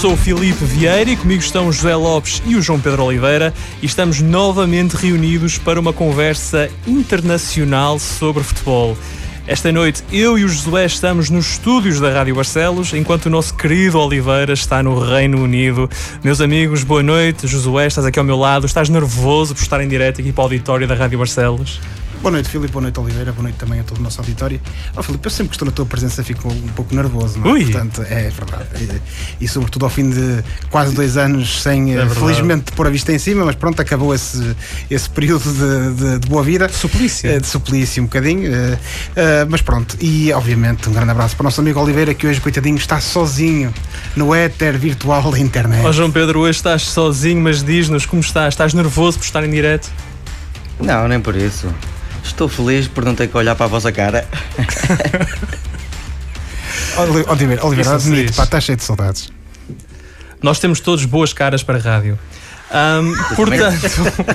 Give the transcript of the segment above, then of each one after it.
sou o Filipe Vieira e comigo estão o José Lopes e o João Pedro Oliveira e estamos novamente reunidos para uma conversa internacional sobre futebol. Esta noite eu e o Josué estamos nos estúdios da Rádio Barcelos, enquanto o nosso querido Oliveira está no Reino Unido. Meus amigos, boa noite. Josué, estás aqui ao meu lado. Estás nervoso por estar em direto aqui para o auditório da Rádio Barcelos? Boa noite, Filipe. Boa noite, Oliveira. Boa noite também a todo o nosso auditório. Oh, Filipe, eu sempre que estou na tua presença fico um pouco nervoso, não é? Ui. Portanto, é verdade. E, e sobretudo ao fim de quase dois anos sem, É eh, felizmente, pôr a vista em cima, mas pronto, acabou esse, esse período de, de- de boa vida. Suplício. Eh, De suplício um bocadinho. eh, mas pronto. E, obviamente, um grande abraço para o nosso amigo Oliveira, que hoje, coitadinho, está sozinho no éter virtual da internet. Ó João Pedro, hoje estás sozinho, mas diz-nos como estás. Estás nervoso por estar em direto? Não, nem por isso. Estou feliz por não ter que olhar para a vossa cara. Oli- Oliveira, Oliveira, admito, pá, estás cheio de saudades. Nós temos todos boas caras para a rádio. Ahm, portanto,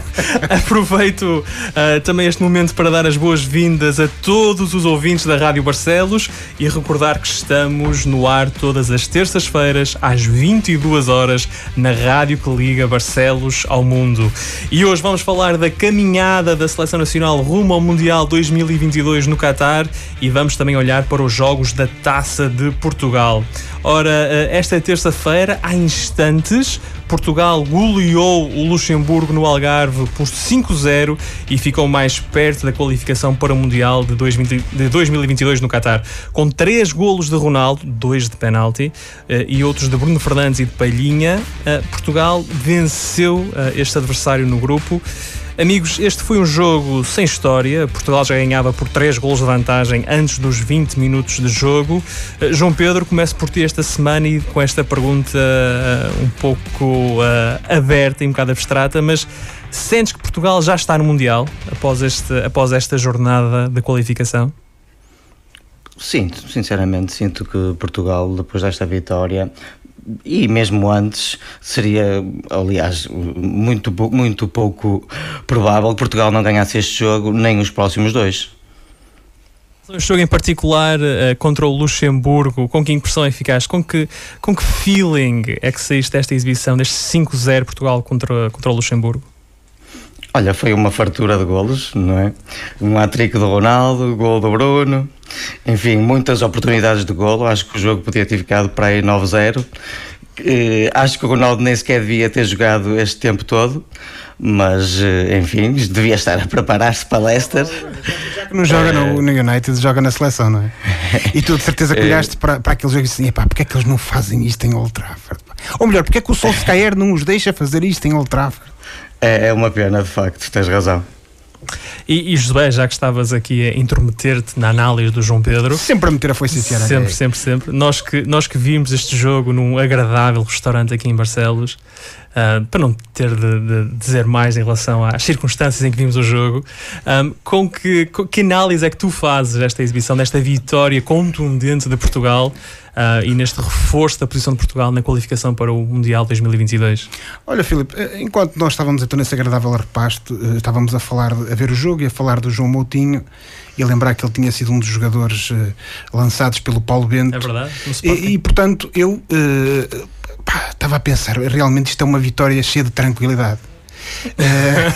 aproveito ah, também este momento para dar as boas-vindas a todos os ouvintes da Rádio Barcelos e recordar que estamos no ar todas as terças-feiras às 22 horas na rádio que liga Barcelos ao mundo. E hoje vamos falar da caminhada da Seleção Nacional rumo ao Mundial 2022 no Qatar e vamos também olhar para os jogos da Taça de Portugal. Ora, eh, esta terça-feira, há instantes, Portugal goleou o Luxemburgo no Algarve por 5-0 e ficou mais perto da qualificação para o Mundial de 2020 de 2022 no Qatar. Com três golos de Ronaldo, dois de penalti, eh, e outros de Bruno Fernandes e de Palhinha, eh, Portugal venceu eh, este adversário no grupo. Amigos, este foi um jogo sem história. Portugal já ganhava por 3 golos de vantagem antes dos 20 minutos de jogo. Eh, João Pedro, começo por ti esta semana e com esta pergunta eh, um pouco eh, aberta e um bocado abstrata, mas sentes que Portugal já está no Mundial após, este, após esta jornada de qualificação? Sinto, sinceramente, sinto que Portugal, depois desta vitória, e mesmo antes, seria, aliás, muito, muito pouco provável que Portugal não ganhasse este jogo, nem os próximos dois. Um jogo em particular eh, contra o Luxemburgo, com que impressão é ficaste? Com que, com que feeling é que saíste desta exibição, deste 5-0 Portugal contra, contra o Luxemburgo? Olha, foi uma fartura de golos, não é? Um hat-trick do Ronaldo, gol do Bruno, enfim, muitas oportunidades de golo. Acho que o jogo podia ter ficado para aí 9-0. Eh, Acho que o Ronaldo nem sequer devia ter jogado este tempo todo, mas eh, enfim, devia estar a preparar-se para Leicester. Já que não joga no, no United, joga na seleção, não é? E tu de certeza que olhaste para, para aquele jogo e disse assim: "Epá, porque é que eles não fazem isto em Old Trafford? pá?" Ou melhor, porque é que o Solskjaer não os deixa fazer isto em Old Trafford? É, é uma pena, de facto, tens razão. E, e José, já que estavas aqui a intrometer-te na análise do João Pedro, Sempre a meter a foice sincera. sempre, sempre, sempre, nós que, nós que vimos este jogo num agradável restaurante aqui em Barcelos, ah, para não ter de, de dizer mais em relação às circunstâncias em que vimos o jogo, ah, com que, com que análise é que tu fazes desta exibição, desta vitória contundente de Portugal ah, e neste reforço da posição de Portugal na qualificação para o Mundial 2022? Olha, Filipe, eh, enquanto nós estávamos então nesse agradável repasto, eh, estávamos a falar, a ver o jogo e a falar do João Moutinho e a lembrar que ele tinha sido um dos jogadores eh, lançados pelo Paulo Bento. É verdade? E, e, portanto, eu eh, pá, estava a pensar, realmente isto é uma vitória cheia de tranquilidade. Eh,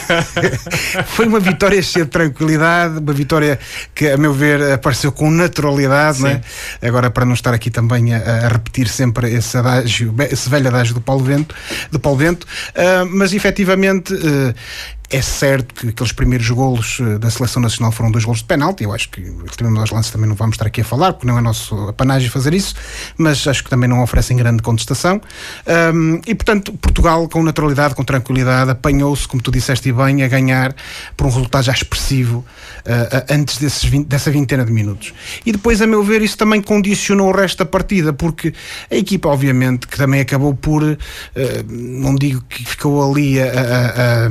foi uma vitória cheia de tranquilidade, uma vitória que, a meu ver, apareceu com naturalidade. não é? Agora, para não estar aqui também a, a repetir sempre esse adágio, esse velho adágio do Paulo Bento, do Paulo Bento eh, mas efetivamente. eh, é certo que aqueles primeiros golos eh, da seleção nacional foram dois golos de penalti. Eu acho que relativamente aos lances também não vamos estar aqui a falar, porque não é nosso apanágio fazer isso, mas acho que também não oferecem grande contestação. Ahm, e portanto, Portugal, com naturalidade, com tranquilidade, apanhou-se, como tu disseste bem, a ganhar por um resultado já expressivo ah, antes desses 20 dessa vintena de minutos. E depois, a meu ver, isso também condicionou o resto da partida, porque a equipa, obviamente, que também acabou por, ah, não digo que ficou ali a- a- a-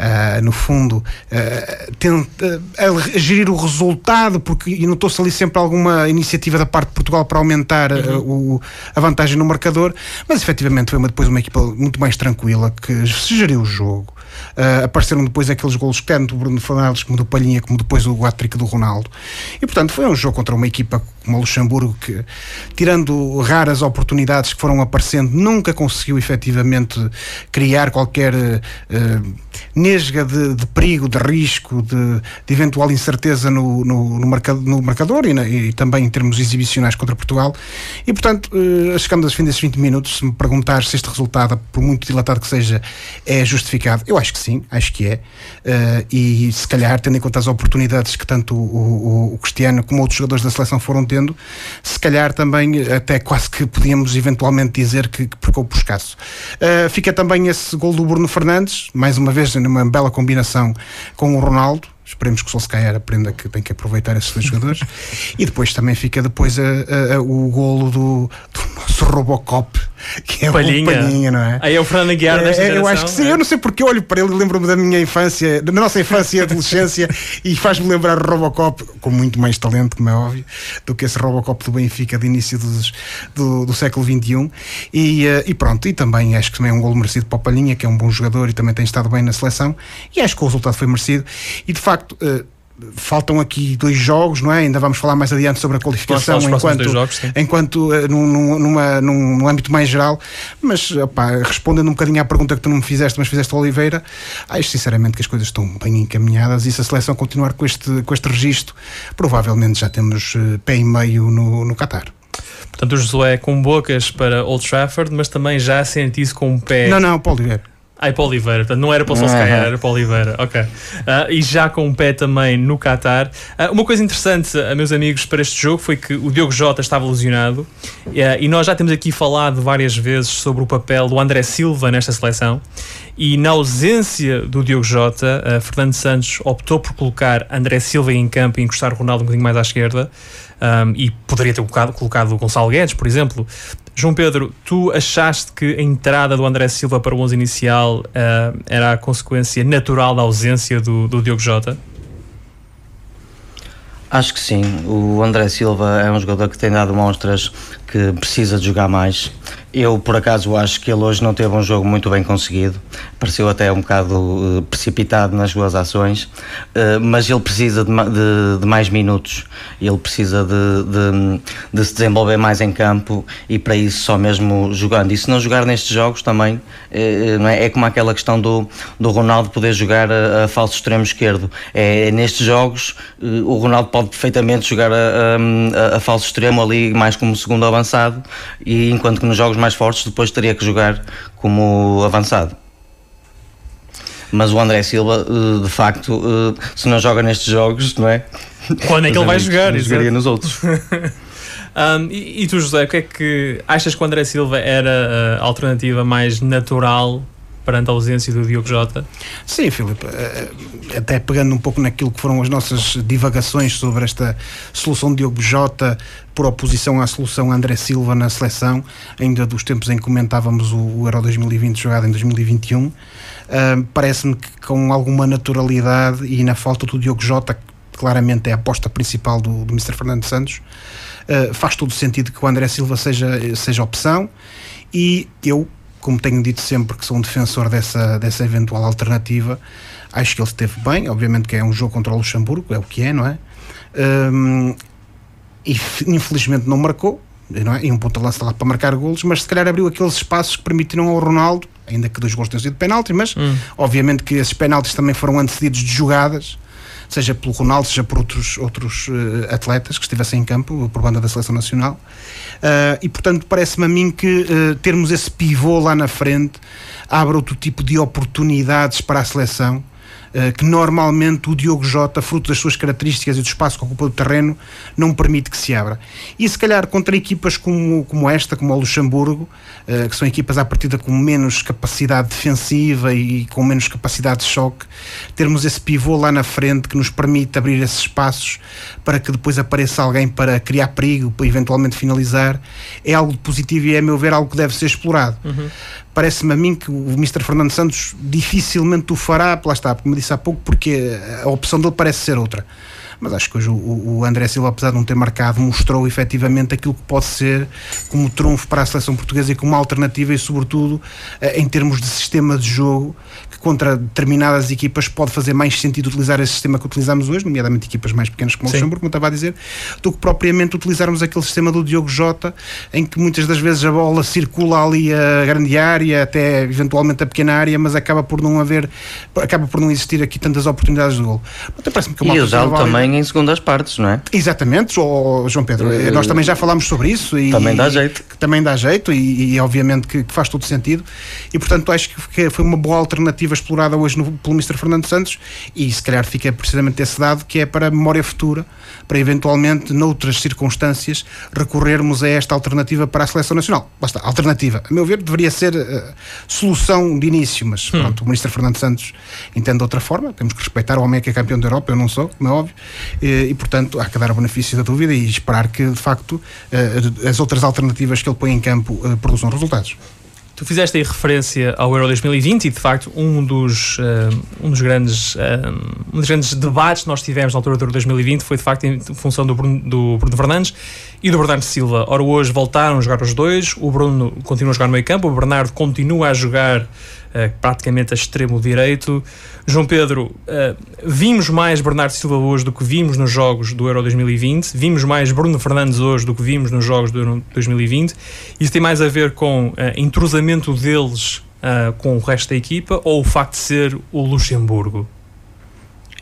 ah, no fundo, ah, tenta, a, gerir o resultado, porque e notou-se ali sempre alguma iniciativa da parte de Portugal para aumentar ah, o- a vantagem no marcador, mas efetivamente foi uma, depois uma equipa muito mais tranquila que se geriu o jogo. Uh, apareceram depois aqueles golos tanto do Bruno Fernandes como do Palhinha, como depois o hat do Ronaldo. E portanto foi um jogo contra uma equipa como o Luxemburgo que, tirando raras oportunidades que foram aparecendo, nunca conseguiu efetivamente criar qualquer uh, nesga de, de, perigo, de risco, de, de eventual incerteza no, no, no, marcador, no marcador e, na, e, também em termos exibicionais contra Portugal. E portanto, uh, chegando aos fim desses 20 minutos, se me perguntar se este resultado, por muito dilatado que seja, é justificado, eu acho que sim, acho que é. Uh, e se calhar, tendo em conta as oportunidades que tanto o, o, o Cristiano como outros jogadores da seleção foram tendo, se calhar também até quase que podíamos eventualmente dizer que, que percou por escasso. Uh, fica também esse gol do Bruno Fernandes, mais uma vez numa bela combinação com o Ronaldo. Esperemos que o Solskjaer aprenda que tem que aproveitar esses dois jogadores. e depois também fica depois a, a, a, o golo do, do nosso Robocop que é Palhinha. o Palhinha, não é? Aí é o Fernando Aguiar desta é, Eu acho que sim, é? eu não sei porque eu olho para ele e lembro-me da minha infância, da nossa infância e adolescência e faz-me lembrar o Robocop, com muito mais talento, como é óbvio, do que esse Robocop do Benfica de início dos, do, do século XXI. E, uh, e pronto, e também acho que também é um gol merecido para o Palhinha, que é um bom jogador e também tem estado bem na seleção, e acho que o resultado foi merecido. E de facto. Uh, faltam aqui dois jogos, não é? Ainda vamos falar mais adiante sobre a qualificação enquanto, jogos, enquanto uh, num, numa, num, num, âmbito mais geral, mas opa, respondendo um bocadinho à pergunta que tu não me fizeste, mas fizeste Oliveira, acho sinceramente que as coisas estão bem encaminhadas e se a seleção continuar com este, com este registro, provavelmente já temos uh, pé e meio no, no Qatar. Portanto, o Josué com bocas para Old Trafford, mas também já sente isso com o pé. Não, não, Paulo Oliveira. Ai, para Oliveira, portanto, não era para o Solskjaer, era para Oliveira, ok. Uh, e já com um pé também no Qatar. Uh, uma coisa interessante, uh, meus amigos, para este jogo foi que o Diogo Jota estava lesionado e nós já temos aqui falado várias vezes sobre o papel do André Silva nesta seleção. E na ausência do Diogo Jota, Fernando Santos optou por colocar André Silva em campo e encostar o Ronaldo um bocadinho mais à esquerda. Um, e poderia ter colocado, colocado o Gonçalo Guedes, por exemplo. João Pedro, tu achaste que a entrada do André Silva para o 11 inicial uh, era a consequência natural da ausência do, do Diogo Jota? Acho que sim. O André Silva é um jogador que tem dado mostras que precisa de jogar mais. Eu, por acaso, acho que ele hoje não teve um jogo muito bem conseguido. Pareceu até um bocado uh, precipitado nas suas ações, uh, mas ele precisa de, de, de, mais minutos. Ele precisa de, de, se desenvolver mais em campo e, para isso, só mesmo jogando. E se não jogar nestes jogos também, não é? é como aquela questão do, do Ronaldo poder jogar a, a falso extremo esquerdo. É, é nestes jogos, o Ronaldo pode perfeitamente jogar a, a, a falso extremo ali, mais como segundo avançado, e enquanto que nos jogos mais fortes, depois teria que jogar como avançado. Mas o André Silva, eh, de facto, eh, se não joga nestes jogos, não é? Quando é que ele vai jogar? Jogaria nos outros. um, e, e, tu, José, o que é que achas que o André Silva era a alternativa mais natural perante a ausência do Diogo Jota? Sim, Filipe, eh, até pegando um pouco naquilo que foram as nossas divagações sobre esta solução de Diogo Jota por oposição à solução André Silva na seleção, ainda dos tempos em que comentávamos o Euro 2020 jogado em 2021, parece-me que com alguma naturalidade e na falta do Diogo Jota, que claramente é a aposta principal do, do Mr. Fernando Santos, uh, faz todo o sentido que o André Silva seja, seja opção e eu como tenho dito sempre que sou um defensor dessa, dessa eventual alternativa, acho que ele esteve bem, obviamente que é um jogo contra o Luxemburgo, é o que é, não é? Um, e infelizmente não marcou, não é? e um ponto de lá para marcar golos, mas se calhar abriu aqueles espaços que permitiram ao Ronaldo, ainda que dois gols tenham sido de penalti, mas hum. obviamente que esses penaltis também foram antecedidos de jogadas seja pelo Ronaldo, seja por outros, outros uh, atletas que estivessem em campo, por banda da Seleção Nacional. Uh, e, portanto, parece-me a mim que uh, termos esse pivô lá na frente abre outro tipo de oportunidades para a seleção que normalmente o Diogo Jota, fruto das suas características e do espaço que ocupa o terreno, não permite que se abra. E se calhar contra equipas como, como esta, como o Luxemburgo, uh, que são equipas à partida com menos capacidade defensiva e com menos capacidade de choque, termos esse pivô lá na frente que nos permite abrir esses espaços para que depois apareça alguém para criar perigo, para eventualmente finalizar, é algo positivo e é, a meu ver, algo que deve ser explorado. Uhum parece-me a mim que o Mr. Fernando Santos dificilmente o fará, lá está, como disse há pouco, porque a opção dele parece ser outra mas acho que hoje o, o André Silva, apesar de não ter marcado, mostrou efetivamente aquilo que pode ser como trunfo para a seleção portuguesa e como alternativa e, sobretudo, eh, em termos de sistema de jogo, que contra determinadas equipas pode fazer mais sentido utilizar esse sistema que utilizamos hoje, nomeadamente equipas mais pequenas como o Luxemburgo, como estava a dizer, do que propriamente utilizarmos aquele sistema do Diogo Jota, em que muitas das vezes a bola circula ali a grande área, até eventualmente a pequena área, mas acaba por não haver, acaba por não existir aqui tantas oportunidades de gol. Até parece-me que é e usá-lo também também em segundas partes, não é? Exatamente, oh, João Pedro. Uh, nós também já falámos sobre isso. E, também dá jeito. Que também dá jeito e, e obviamente que, que, faz todo sentido. E portanto acho que foi uma boa alternativa explorada hoje no, pelo Mr. Fernando Santos e se calhar fica precisamente esse dado que é para a memória futura, para eventualmente, noutras circunstâncias, recorrermos a esta alternativa para a seleção nacional. Basta, alternativa. A meu ver, deveria ser uh, solução de início, mas hum. pronto, o Ministro Fernando Santos entende de outra forma. Temos que respeitar o homem que é campeão da Europa, eu não sou, como é óbvio. E, e, portanto, há que dar o benefício da dúvida e esperar que, de facto, eh, as outras alternativas que ele põe em campo eh, produzam resultados. Tu fizeste aí referência ao Euro 2020 e, de facto, um dos, um dos, grandes, um dos grandes debates que nós tivemos na altura do Euro 2020 foi, de facto, em função do Bruno, do Bruno Fernandes e do Bernardo Silva. Ora, hoje voltaram a jogar os dois, o Bruno continua a jogar no meio campo, o Bernardo continua a jogar uh, praticamente a extremo direito. João Pedro, uh, vimos mais Bernardo Silva hoje do que vimos nos jogos do Euro 2020, vimos mais Bruno Fernandes hoje do que vimos nos jogos do Euro 2020. Isso tem mais a ver com uh, entrosamento deles com o resto da equipa ou o facto de ser o Luxemburgo?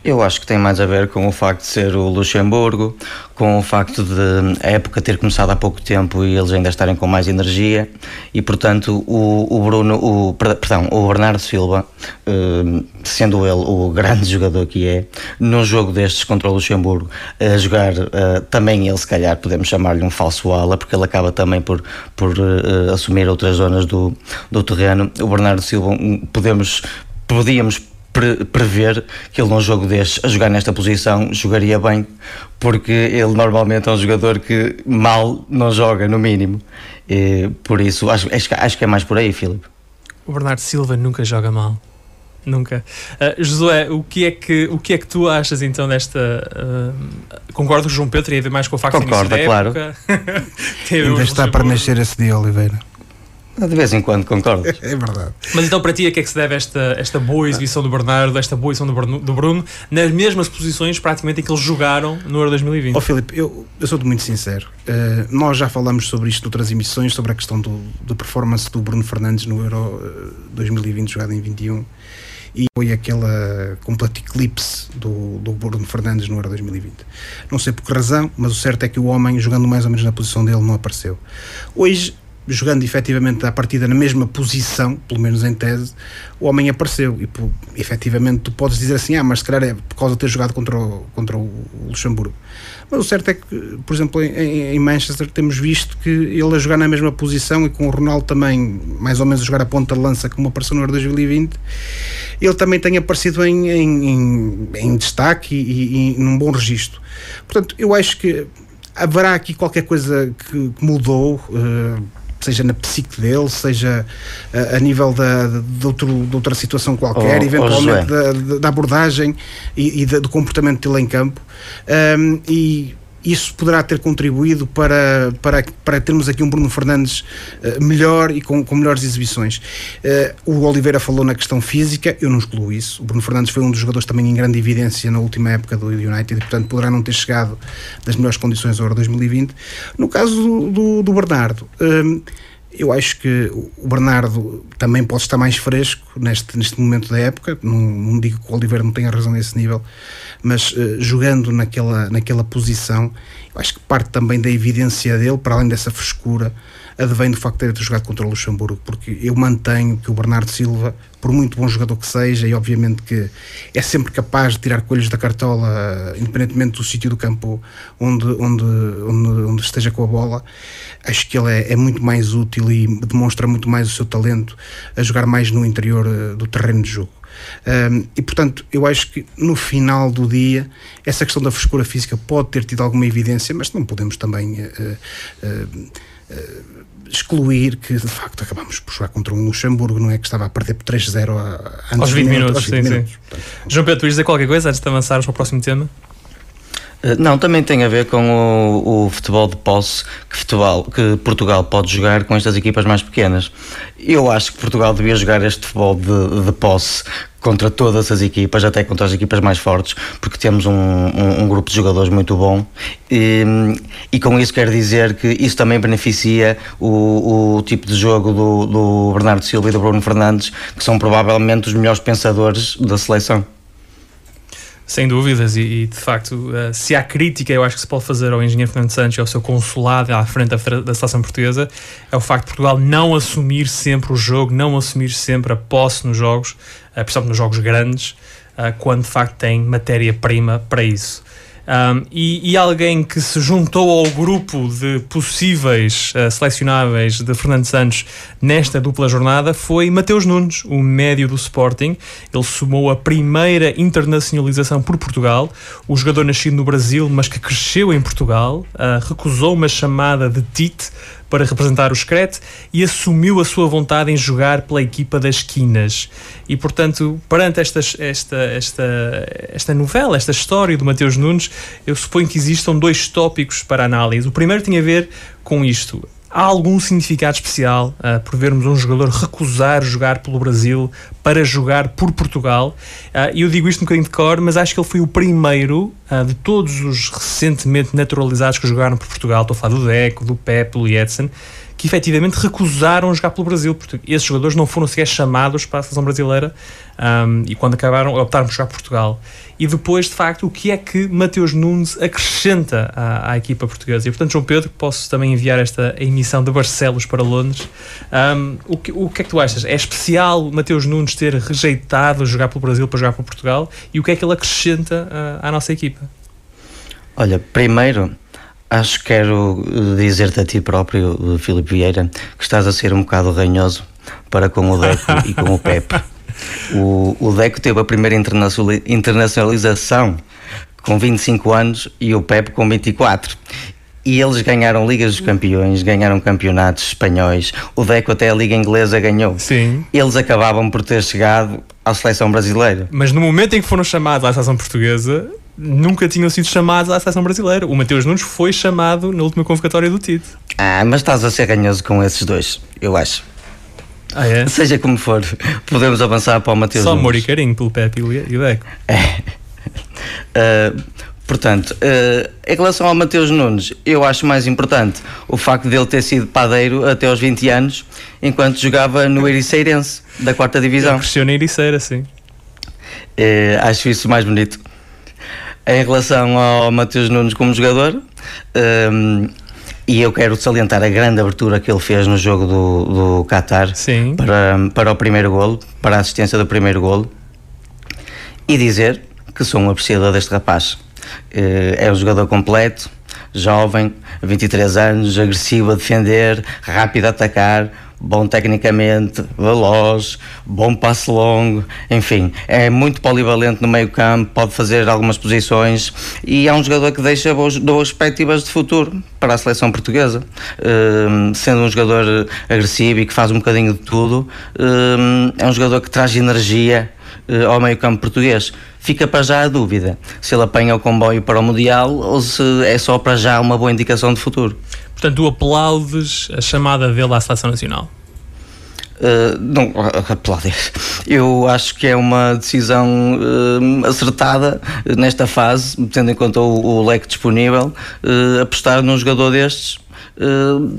Eu acho que tem mais a ver com o facto de ser o Luxemburgo, com o facto de a época ter começado há pouco tempo e eles ainda estarem com mais energia e, portanto, o, o Bruno, o, perdão, o Bernardo Silva, eh, sendo ele o grande jogador que é, num jogo destes contra o Luxemburgo, a jogar eh, também ele, se calhar, podemos chamar-lhe um falso ala, porque ele acaba também por, por eh, assumir outras zonas do, do terreno. O Bernardo Silva, podemos podíamos pre prever que ele num jogo destes, a jogar nesta posição, jogaria bem, porque ele normalmente é um jogador que mal não joga, no mínimo. E, por isso, acho, acho que é mais por aí, Filipe. O Bernardo Silva nunca joga mal. Nunca. Uh, Josué, o que, é que, o que é que tu achas então desta. Uh, concordo com o João Pedro e ainda mais com o facto Concorda, de claro. Ainda está para nascer esse dia, Oliveira. De vez em quando concordo. É verdade. Mas então para ti a que é que se deve esta, esta boa exibição do Bernardo, esta boa exibição do Bruno, do Bruno, nas mesmas posições praticamente em que eles jogaram no Euro 2020? Ó oh, Filipe, eu, eu sou muito sincero. Uh, nós já falamos sobre isto noutras emissões, sobre a questão do, do performance do Bruno Fernandes no Euro 2020 eh, jogado em 21 e foi aquele completo eclipse do, do Bruno Fernandes no Euro 2020. Não sei por que razão, mas o certo é que o homem, jogando mais ou menos na posição dele, não apareceu. Hoje jogando efetivamente à partida na mesma posição, pelo menos em tese, o homem apareceu. E por, efetivamente tu podes dizer assim, ah, mas se calhar é por causa de ter jogado contra o, contra o Luxemburgo. Mas o certo é que, por exemplo, em, em, Manchester temos visto que ele a jogar na mesma posição e com o Ronaldo também mais ou menos a jogar a ponta de lança como apareceu no Euro 2020, ele também tem aparecido em, em, em destaque e, e, e num bom registro. Portanto, eu acho que haverá aqui qualquer coisa que, que mudou. Uh, seja na psique dele, seja a, eh, a nível da, de, outro, de outra situação qualquer, oh, eventualmente oh da, da, abordagem e, e do comportamento dele em campo. Um, e isso poderá ter contribuído para, para, para termos aqui um Bruno Fernandes uh, melhor e com, com melhores exibições. Uh, o Oliveira falou na questão física, eu não excluo isso. O Bruno Fernandes foi um dos jogadores também em grande evidência na última época do United portanto, poderá não ter chegado das melhores condições ao Euro 2020. No caso do, do, do Bernardo. Uh, eu acho que o Bernardo também pode estar mais fresco neste, neste momento da época. Não, não digo que o Oliveira não tenha razão nesse nível, mas uh, jogando naquela, naquela posição, eu acho que parte também da evidência dele, para além dessa frescura, advém do facto de ter jogado contra o Luxemburgo, porque eu mantenho que o Bernardo Silva, por muito bom jogador que seja, e obviamente que é sempre capaz de tirar coelhos da cartola, independentemente do sítio do campo onde, onde, onde, onde, esteja com a bola, acho que ele é, é, muito mais útil e demonstra muito mais o seu talento a jogar mais no interior eh, do terreno de jogo. Um, e, portanto, eu acho que no final do dia, essa questão da frescura física pode ter tido alguma evidência, mas não podemos também. Uh, uh, excluir que de facto acabamos por jogar contra um Luxemburgo, não é? Que estava a perder por 3-0 aos 20 minutos. Aos 20 sim, minutos. Sim. Portanto, João Pedro, tu dizer qualquer coisa antes de avançarmos para o próximo tema? Não, também tem a ver com o, o, futebol de posse que, futebol, que Portugal pode jogar com estas equipas mais pequenas. Eu acho que Portugal devia jogar este futebol de, de posse contra todas as equipas, até contra as equipas mais fortes, porque temos um, um, um grupo de jogadores muito bom e, e, com isso quero dizer que isso também beneficia o, o tipo de jogo do, do Bernardo Silva e do Bruno Fernandes, que são provavelmente os melhores pensadores da seleção. Sem dúvidas, e, e de facto, uh, se há crítica, eu acho que se pode fazer ao engenheiro Fernando Santos e ao seu consulado à frente da, da seleção portuguesa, é o facto de Portugal não assumir sempre o jogo, não assumir sempre a posse nos jogos, principalmente nos jogos grandes, uh, quando de facto tem matéria-prima para isso. Um, e, e, alguém que se juntou ao grupo de possíveis uh, selecionáveis de Fernando Santos nesta dupla jornada foi Mateus Nunes, o médio do Sporting. Ele somou a primeira internacionalização por Portugal. O jogador nascido no Brasil, mas que cresceu em Portugal, uh, recusou uma chamada de Tite para representar o Screte e assumiu a sua vontade em jogar pela equipa das Quinas. E, portanto, perante esta, esta, esta, esta novela, esta história do Mateus Nunes, eu suponho que existam dois tópicos para análise. O primeiro tinha a ver com isto há algum significado especial uh, por vermos um jogador recusar jogar pelo Brasil para jogar por Portugal. Uh, eu digo isto um bocadinho de cor, mas acho que ele foi o primeiro uh, de todos os recentemente naturalizados que jogaram por Portugal. Estou a falar do Deco, do Pepe, do Edson que efetivamente recusaram jogar pelo Brasil, porque esses jogadores não foram sequer chamados para a seleção brasileira um, e quando acabaram optaram por jogar Portugal. E depois, de facto, o que é que Mateus Nunes acrescenta à, à equipa portuguesa? E portanto, João Pedro, posso também enviar esta emissão de Barcelos para Londres. Um, o, que, o que é que tu achas? É especial Mateus Nunes ter rejeitado jogar pelo Brasil para jogar para Portugal? E o que é que ele acrescenta uh, à nossa equipa? Olha, primeiro Acho que quero eh, dizer-te a ti próprio, eh, Filipe Vieira, que estás a ser um bocado ranhoso para com o Deco e com o Pepe. O, o Deco teve a primeira internacionalização com 25 anos e o Pepe com 24. E eles ganharam Ligas dos Campeões, ganharam campeonatos espanhóis. O Deco até a Liga Inglesa ganhou. Sim. Eles acabavam por ter chegado à seleção brasileira. Mas no momento em que foram chamados à seleção portuguesa, nunca tinham sido chamados à seleção brasileira. O Mateus Nunes foi chamado na última convocatória do Tite. Ah, mas estás a ser ganhoso com esses dois, eu acho. Ah, é? Seja como for, podemos avançar para o Mateus Só Nunes. amor e carinho pelo Pepe e o Deco. É. Uh, portanto, uh, em relação ao Mateus Nunes, eu acho mais importante o facto dele ter sido padeiro até aos 20 anos, enquanto jogava no Ericeirense, da quarta divisão. Ele cresceu na Ericeira, sim. Uh, acho isso mais bonito. Em relação ao Matheus Nunes como jogador, um, e eu quero salientar a grande abertura que ele fez no jogo do, do Qatar para, para o primeiro golo, para a assistência do primeiro golo, e dizer que sou um apreciador deste rapaz. Eh, é um jogador completo, jovem, 23 anos, agressivo a defender, rápido a atacar, bom tecnicamente, veloz, bom passe longo, enfim, é muito polivalente no meio campo, pode fazer algumas posições e é um jogador que deixa boas, boas perspectivas de futuro para a seleção portuguesa. Uh, sendo um jogador agressivo e que faz um bocadinho de tudo, uh, é um jogador que traz energia uh, ao meio campo português. Fica para já a dúvida se ele apanha o comboio para o Mundial ou se é só para já uma boa indicação de futuro. Portanto, tu aplaudes a chamada dele à seleção nacional? Uh, não aplaudir. Eu acho que é uma decisão uh, acertada nesta fase, tendo em conta o, o leque disponível, uh, apostar num jogador destes Uh,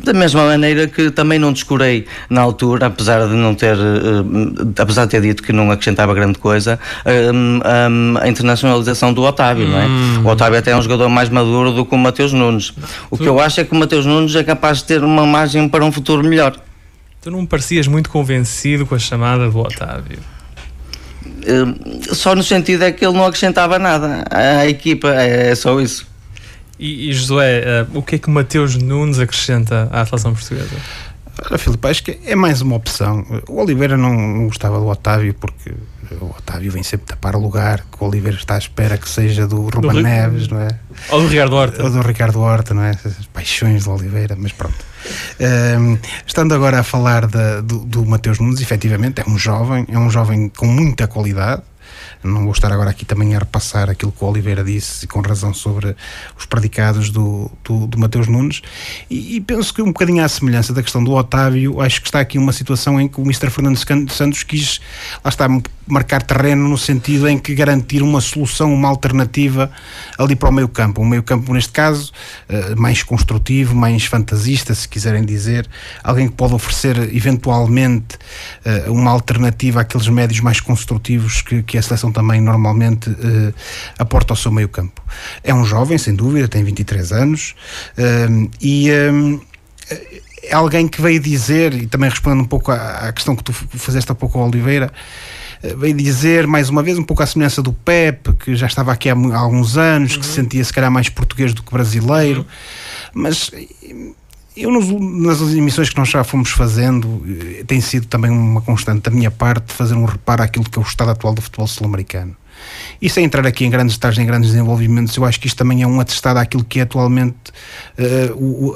da mesma maneira que também não descurei na altura, apesar de não ter, uh, apesar de ter dito que não acrescentava grande coisa, uh, a internacionalização do Otávio, hum. não é? Hum. O Otávio até é um jogador mais maduro do que o Mateus Nunes. O tu... que eu acho é que o Mateus Nunes é capaz de ter uma margem para um futuro melhor. Tu não me parecias muito convencido com a chamada do Otávio? só no sentido é que ele não acrescentava nada à equipa, é, é só isso. E, e Josué, uh, o que é que Mateus Nunes acrescenta à seleção portuguesa? Ora, Filipe, acho que é mais uma opção. O Oliveira não, não gostava do Otávio porque O Otávio vem sempre tapar o lugar, que o Oliveira está à espera que seja do Ruben do Neves, não é? Ou do Ricardo Horta. Ou do Ricardo Horta, não é? As paixões do Oliveira, mas pronto. Um, estando agora a falar da, do, do Mateus Nunes, efetivamente é um jovem, é um jovem com muita qualidade, não vou estar agora aqui também a repassar aquilo que o Oliveira disse, com razão sobre os predicados do, do, do Mateus Nunes, e, e, penso que um bocadinho à semelhança da questão do Otávio, acho que está aqui uma situação em que o Mr. Fernando Santos quis, lá está, marcar terreno no sentido em que garantir uma solução, uma alternativa ali para o meio campo. Um meio campo, neste caso, eh, mais construtivo, mais fantasista, se quiserem dizer, alguém que pode oferecer eventualmente eh, uma alternativa àqueles médios mais construtivos que, que a seleção também normalmente uh, aporta ao seu meio campo. É um jovem, sem dúvida, tem 23 anos uh, e um, é alguém que veio dizer, e também respondendo um pouco à, à questão que tu fizeste há pouco ao Oliveira, eh, veio dizer, mais uma vez, um pouco à semelhança do Pep, que já estava aqui há, há alguns anos, uhum. que se sentia se calhar mais português do que brasileiro, mas eu, nos, nas emissões que nós já fomos fazendo, eh, tem sido também uma constante da minha parte fazer um reparo àquilo que é o estado atual do futebol sul-americano. E sem entrar aqui em grandes detalhes, em grandes desenvolvimentos, eu acho que isto também é um atestado àquilo que é atualmente uh, o,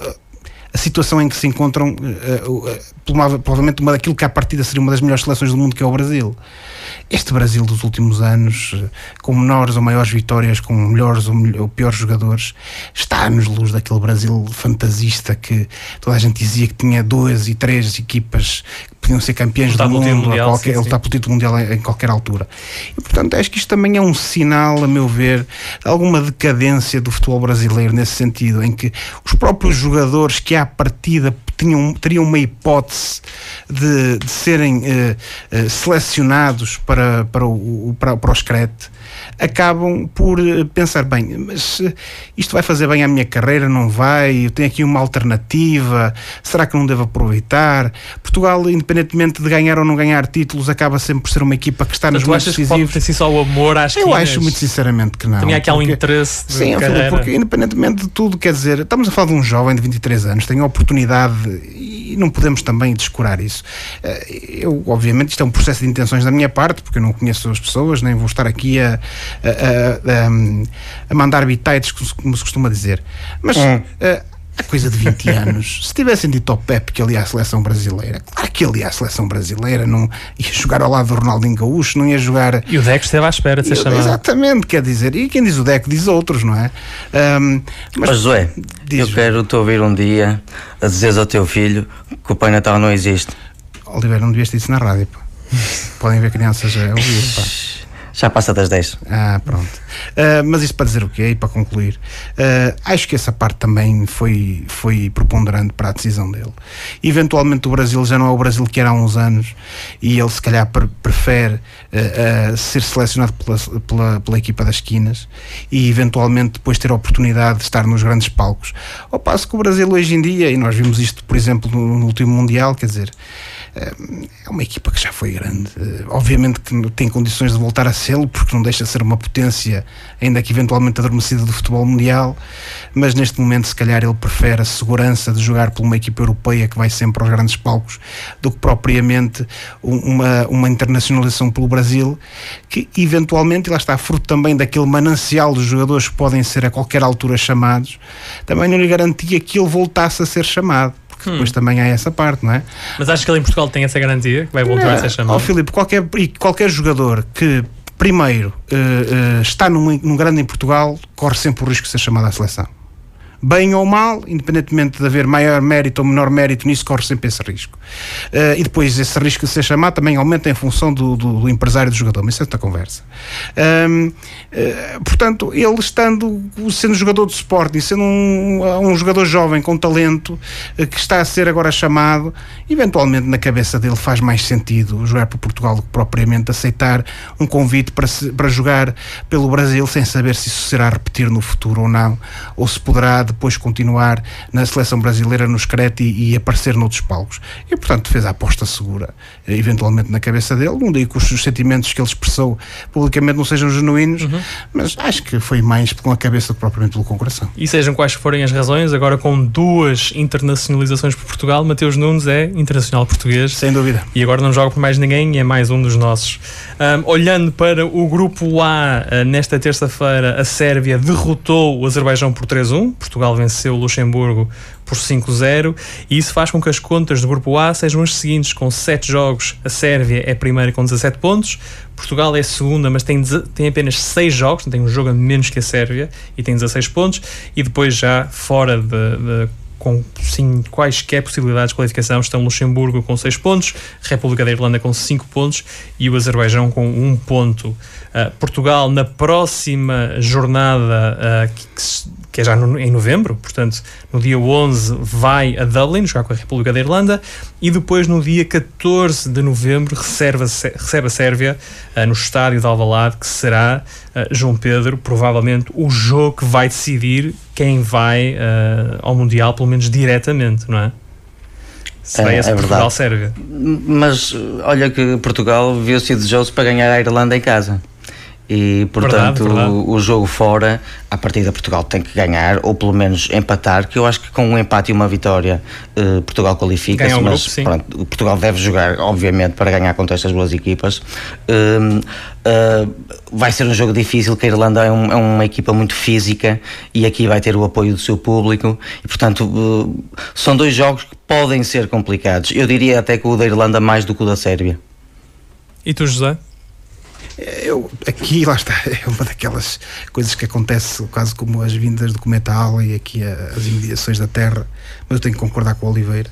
a situação em que se encontram, uh, uh, provavelmente uma daquilo que à partida seria uma das melhores seleções do mundo, que é o Brasil. Este Brasil dos últimos anos, com menores ou maiores vitórias, com melhores ou, ou piores jogadores, está nos luz daquele Brasil fantasista que toda a gente dizia que tinha duas e três equipas podiam ser campeões do mundo, mundial, qualquer, sim, sim. ele está pelo título mundial em, em, qualquer altura. E portanto acho que isto também é um sinal, a meu ver, de alguma decadência do futebol brasileiro nesse sentido, em que os próprios jogadores que à partida tinham, teriam uma hipótese de, de serem uh, uh, selecionados para, para, o, para, para o Screte acabam por eh, pensar, bem, mas isto vai fazer bem à minha carreira, não vai? Eu tenho aqui uma alternativa, será que não devo aproveitar? Portugal, independentemente de ganhar ou não ganhar títulos, acaba sempre por ser uma equipa que está nos momentos decisivos. Que pode ter só o amor às Eu acho muito sinceramente que não. Há aqui porque, um interesse de Sim, porque independentemente de tudo, quer dizer, estamos a falar de um jovem de 23 anos, tem a oportunidade e não podemos também descurar isso. Eh, eu, obviamente, isto é um processo de intenções da minha parte, porque eu não conheço as pessoas, nem vou estar aqui a, a, a, a mandar bitites, como se costuma dizer. Mas. Hum. Há coisa de 20 anos, se tivessem dito ao Pepe que ele ia à seleção brasileira, claro que ele ia à seleção brasileira, não ia jogar ao lado do Ronaldinho Gaúcho, não ia jogar. E o Deco esteve à espera de ser chamado. Exatamente, quer dizer, e quem diz o Deco diz outros, não é? Um, mas, mas Joé, eu quero-te ouvir um dia a dizeres ao teu filho que o Pai Natal não existe. Oliveira, não devias ter isso na rádio, pá. Podem ver crianças a ouvir, pá. Já passa das 10. Ah, pronto. Uh, mas isso para dizer o quê? E para concluir, uh, acho que essa parte também foi, foi preponderante para a decisão dele. Eventualmente o Brasil já não é o Brasil que era há uns anos e ele se calhar pre prefere uh, ser selecionado pela, pela, pela, equipa das esquinas e eventualmente depois ter a oportunidade de estar nos grandes palcos. Ao passo que o Brasil hoje em dia, e nós vimos isto por exemplo no, no último Mundial, quer dizer, é uma equipa que já foi grande. Obviamente que tem condições de voltar a sê-lo, porque não deixa de ser uma potência, ainda que eventualmente adormecida do futebol mundial, mas neste momento, se calhar, ele prefere a segurança de jogar por uma equipa europeia que vai sempre aos grandes palcos do que propriamente uma, uma internacionalização pelo Brasil, que eventualmente, lá está, fruto também daquele manancial de jogadores que podem ser a qualquer altura chamados, também não lhe garantia que ele voltasse a ser chamado hum. depois também há essa parte, não é? Mas acho que ele em Portugal tem essa garantia, que vai voltar não, a ser chamado? Ó oh, Filipe, qualquer, qualquer jogador que primeiro uh, uh, está num, num grande em Portugal corre sempre o risco de ser chamado à seleção bem ou mal, independentemente de haver maior mérito ou menor mérito nisso, corre sempre esse risco. Uh, e depois esse risco de ser chamado também aumenta em função do, do, do empresário do jogador, mas isso é outra conversa. Uh, eh, portanto, ele estando, sendo jogador de Sporting, sendo um, um jogador jovem com talento, uh, que está a ser agora chamado, eventualmente na cabeça dele faz mais sentido jogar para Portugal do que propriamente aceitar um convite para, se, para jogar pelo Brasil sem saber se isso será repetir no futuro ou não, ou se poderá depois continuar na seleção brasileira no Screte e, e aparecer noutros palcos. E, portanto, fez a aposta segura, eventualmente na cabeça dele. Não digo que os sentimentos que ele expressou publicamente não sejam genuínos, uhum. mas acho que foi mais com a cabeça do que propriamente pelo coração. E sejam quais forem as razões, agora com duas internacionalizações por Portugal, Mateus Nunes é internacional português. Sem dúvida. E agora não joga por mais ninguém e é mais um dos nossos. Um, olhando para o grupo A, uh, nesta terça-feira, a Sérvia derrotou o Azerbaijão por 3-1. Portugal venceu o Luxemburgo por 5-0 e isso faz com que as contas do grupo A sejam as seguintes: com 7 jogos, a Sérvia é primeira com 17 pontos, Portugal é segunda, mas tem, tem apenas 6 jogos, tem um jogo a menos que a Sérvia e tem 16 pontos, e depois já fora de, de com sim, quaisquer possibilidades de qualificação estão Luxemburgo com 6 pontos, República da Irlanda com 5 pontos e o Azerbaijão com 1 um ponto. Uh, Portugal, na próxima jornada, uh, que, que que é já no, em novembro, portanto, no dia 11 vai a Dublin jogar com a República da Irlanda e depois no dia 14 de novembro recebe a, recebe a Sérvia uh, no estádio de Alvalade, que será, uh, João Pedro, provavelmente o jogo que vai decidir quem vai uh, ao Mundial, pelo menos diretamente, não é? Será é, esse é Portugal-Sérvia. Mas olha que Portugal viu-se desejoso para ganhar a Irlanda em casa e portanto verdade, verdade. O, o, jogo fora a partir da Portugal tem que ganhar ou pelo menos empatar que eu acho que com um empate e uma vitória uh, Portugal qualifica-se um mas grupo, pronto, Portugal deve jogar obviamente para ganhar contra estas duas equipas. Uh, uh, vai ser um jogo difícil que a Irlanda é, um, é, uma equipa muito física e aqui vai ter o apoio do seu público. E portanto são dois jogos que podem ser complicados. Eu diria até que o da Irlanda mais do que o da Sérvia. E tu José? Eu, aqui, lá está, é uma daquelas coisas que acontece quase como as vindas do cometa e aqui as imediações da Terra, mas eu tenho que concordar com o Oliveira.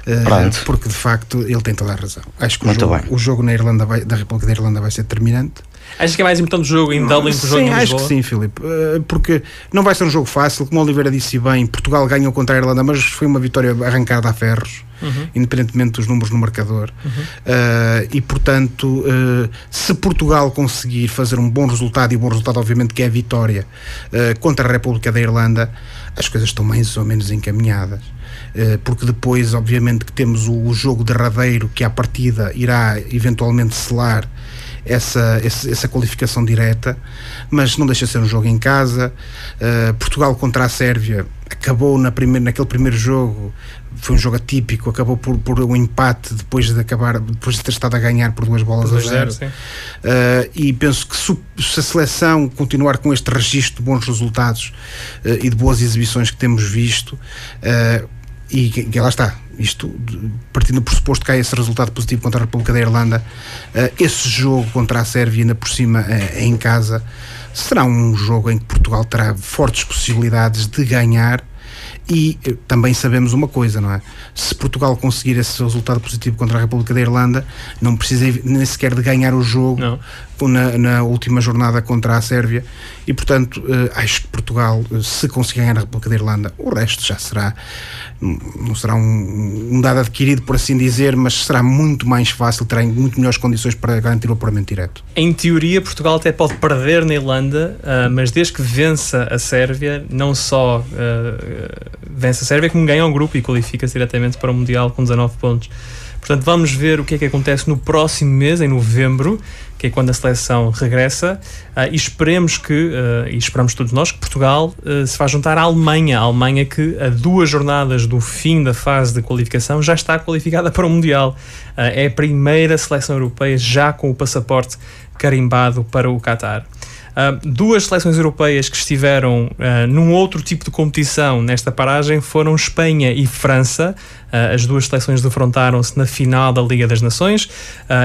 Uh, porque de facto ele tem toda a razão. Acho que o jogo, o jogo, na Irlanda vai, da República da Irlanda vai ser determinante. Achas que é mais importante o jogo em Dublin que o jogo sim, em Lisboa? Acho que sim, Filipe. Uh, porque não vai ser um jogo fácil, como o Oliveira disse bem, Portugal ganhou contra a Irlanda, mas foi uma vitória arrancada a ferros uhum. independentemente dos números no marcador. Uhum. Uh, e, portanto, uh, se Portugal conseguir fazer um bom resultado, e bom resultado, obviamente, que é a vitória uh, contra a República da Irlanda, as coisas estão mais ou menos encaminhadas. Porque depois, obviamente, que temos o, o jogo derradeiro que, à partida, irá eventualmente selar essa, essa qualificação direta, mas não deixa de ser um jogo em casa. Uh, Portugal contra a Sérvia acabou na primeira, naquele primeiro jogo foi um jogo atípico, acabou por, por um empate depois de acabar, depois de ter estado a ganhar por duas bolas por a zero. zero uh, e penso que se, se, a seleção continuar com este registro de bons resultados uh, e de boas exibições que temos visto, e que, que lá está, isto partindo do pressuposto que há esse resultado positivo contra a República da Irlanda, esse jogo contra a Sérvia, ainda por cima em casa, será um jogo em que Portugal terá fortes possibilidades de ganhar e eh, também sabemos uma coisa, não é? Se Portugal conseguir esse resultado positivo contra a República da Irlanda, não precisa nem sequer de ganhar o jogo na, na, última jornada contra a Sérvia. E, portanto, eh, acho que Portugal, eh, se conseguir ganhar a República da Irlanda, o resto já será, não será um, um dado adquirido, por assim dizer, mas será muito mais fácil, terá muito melhores condições para garantir o apuramento direto. Em teoria, Portugal até pode perder na Irlanda, uh, mas desde que vença a Sérvia, não só uh, vence a Sérvia, como ganha o grupo e qualifica-se diretamente para o Mundial com 19 pontos. Portanto, vamos ver o que é que acontece no próximo mês, em novembro, que é quando a seleção regressa, uh, e esperemos que, uh, e esperamos todos nós, que Portugal uh, se vá juntar à Alemanha. A Alemanha que, a duas jornadas do fim da fase de qualificação, já está qualificada para o Mundial. é a primeira seleção europeia já com o passaporte carimbado para o Qatar. Uh, duas seleções europeias que estiveram uh, num outro tipo de competição nesta paragem foram Espanha e França. Uh, as duas seleções defrontaram-se na final da Liga das Nações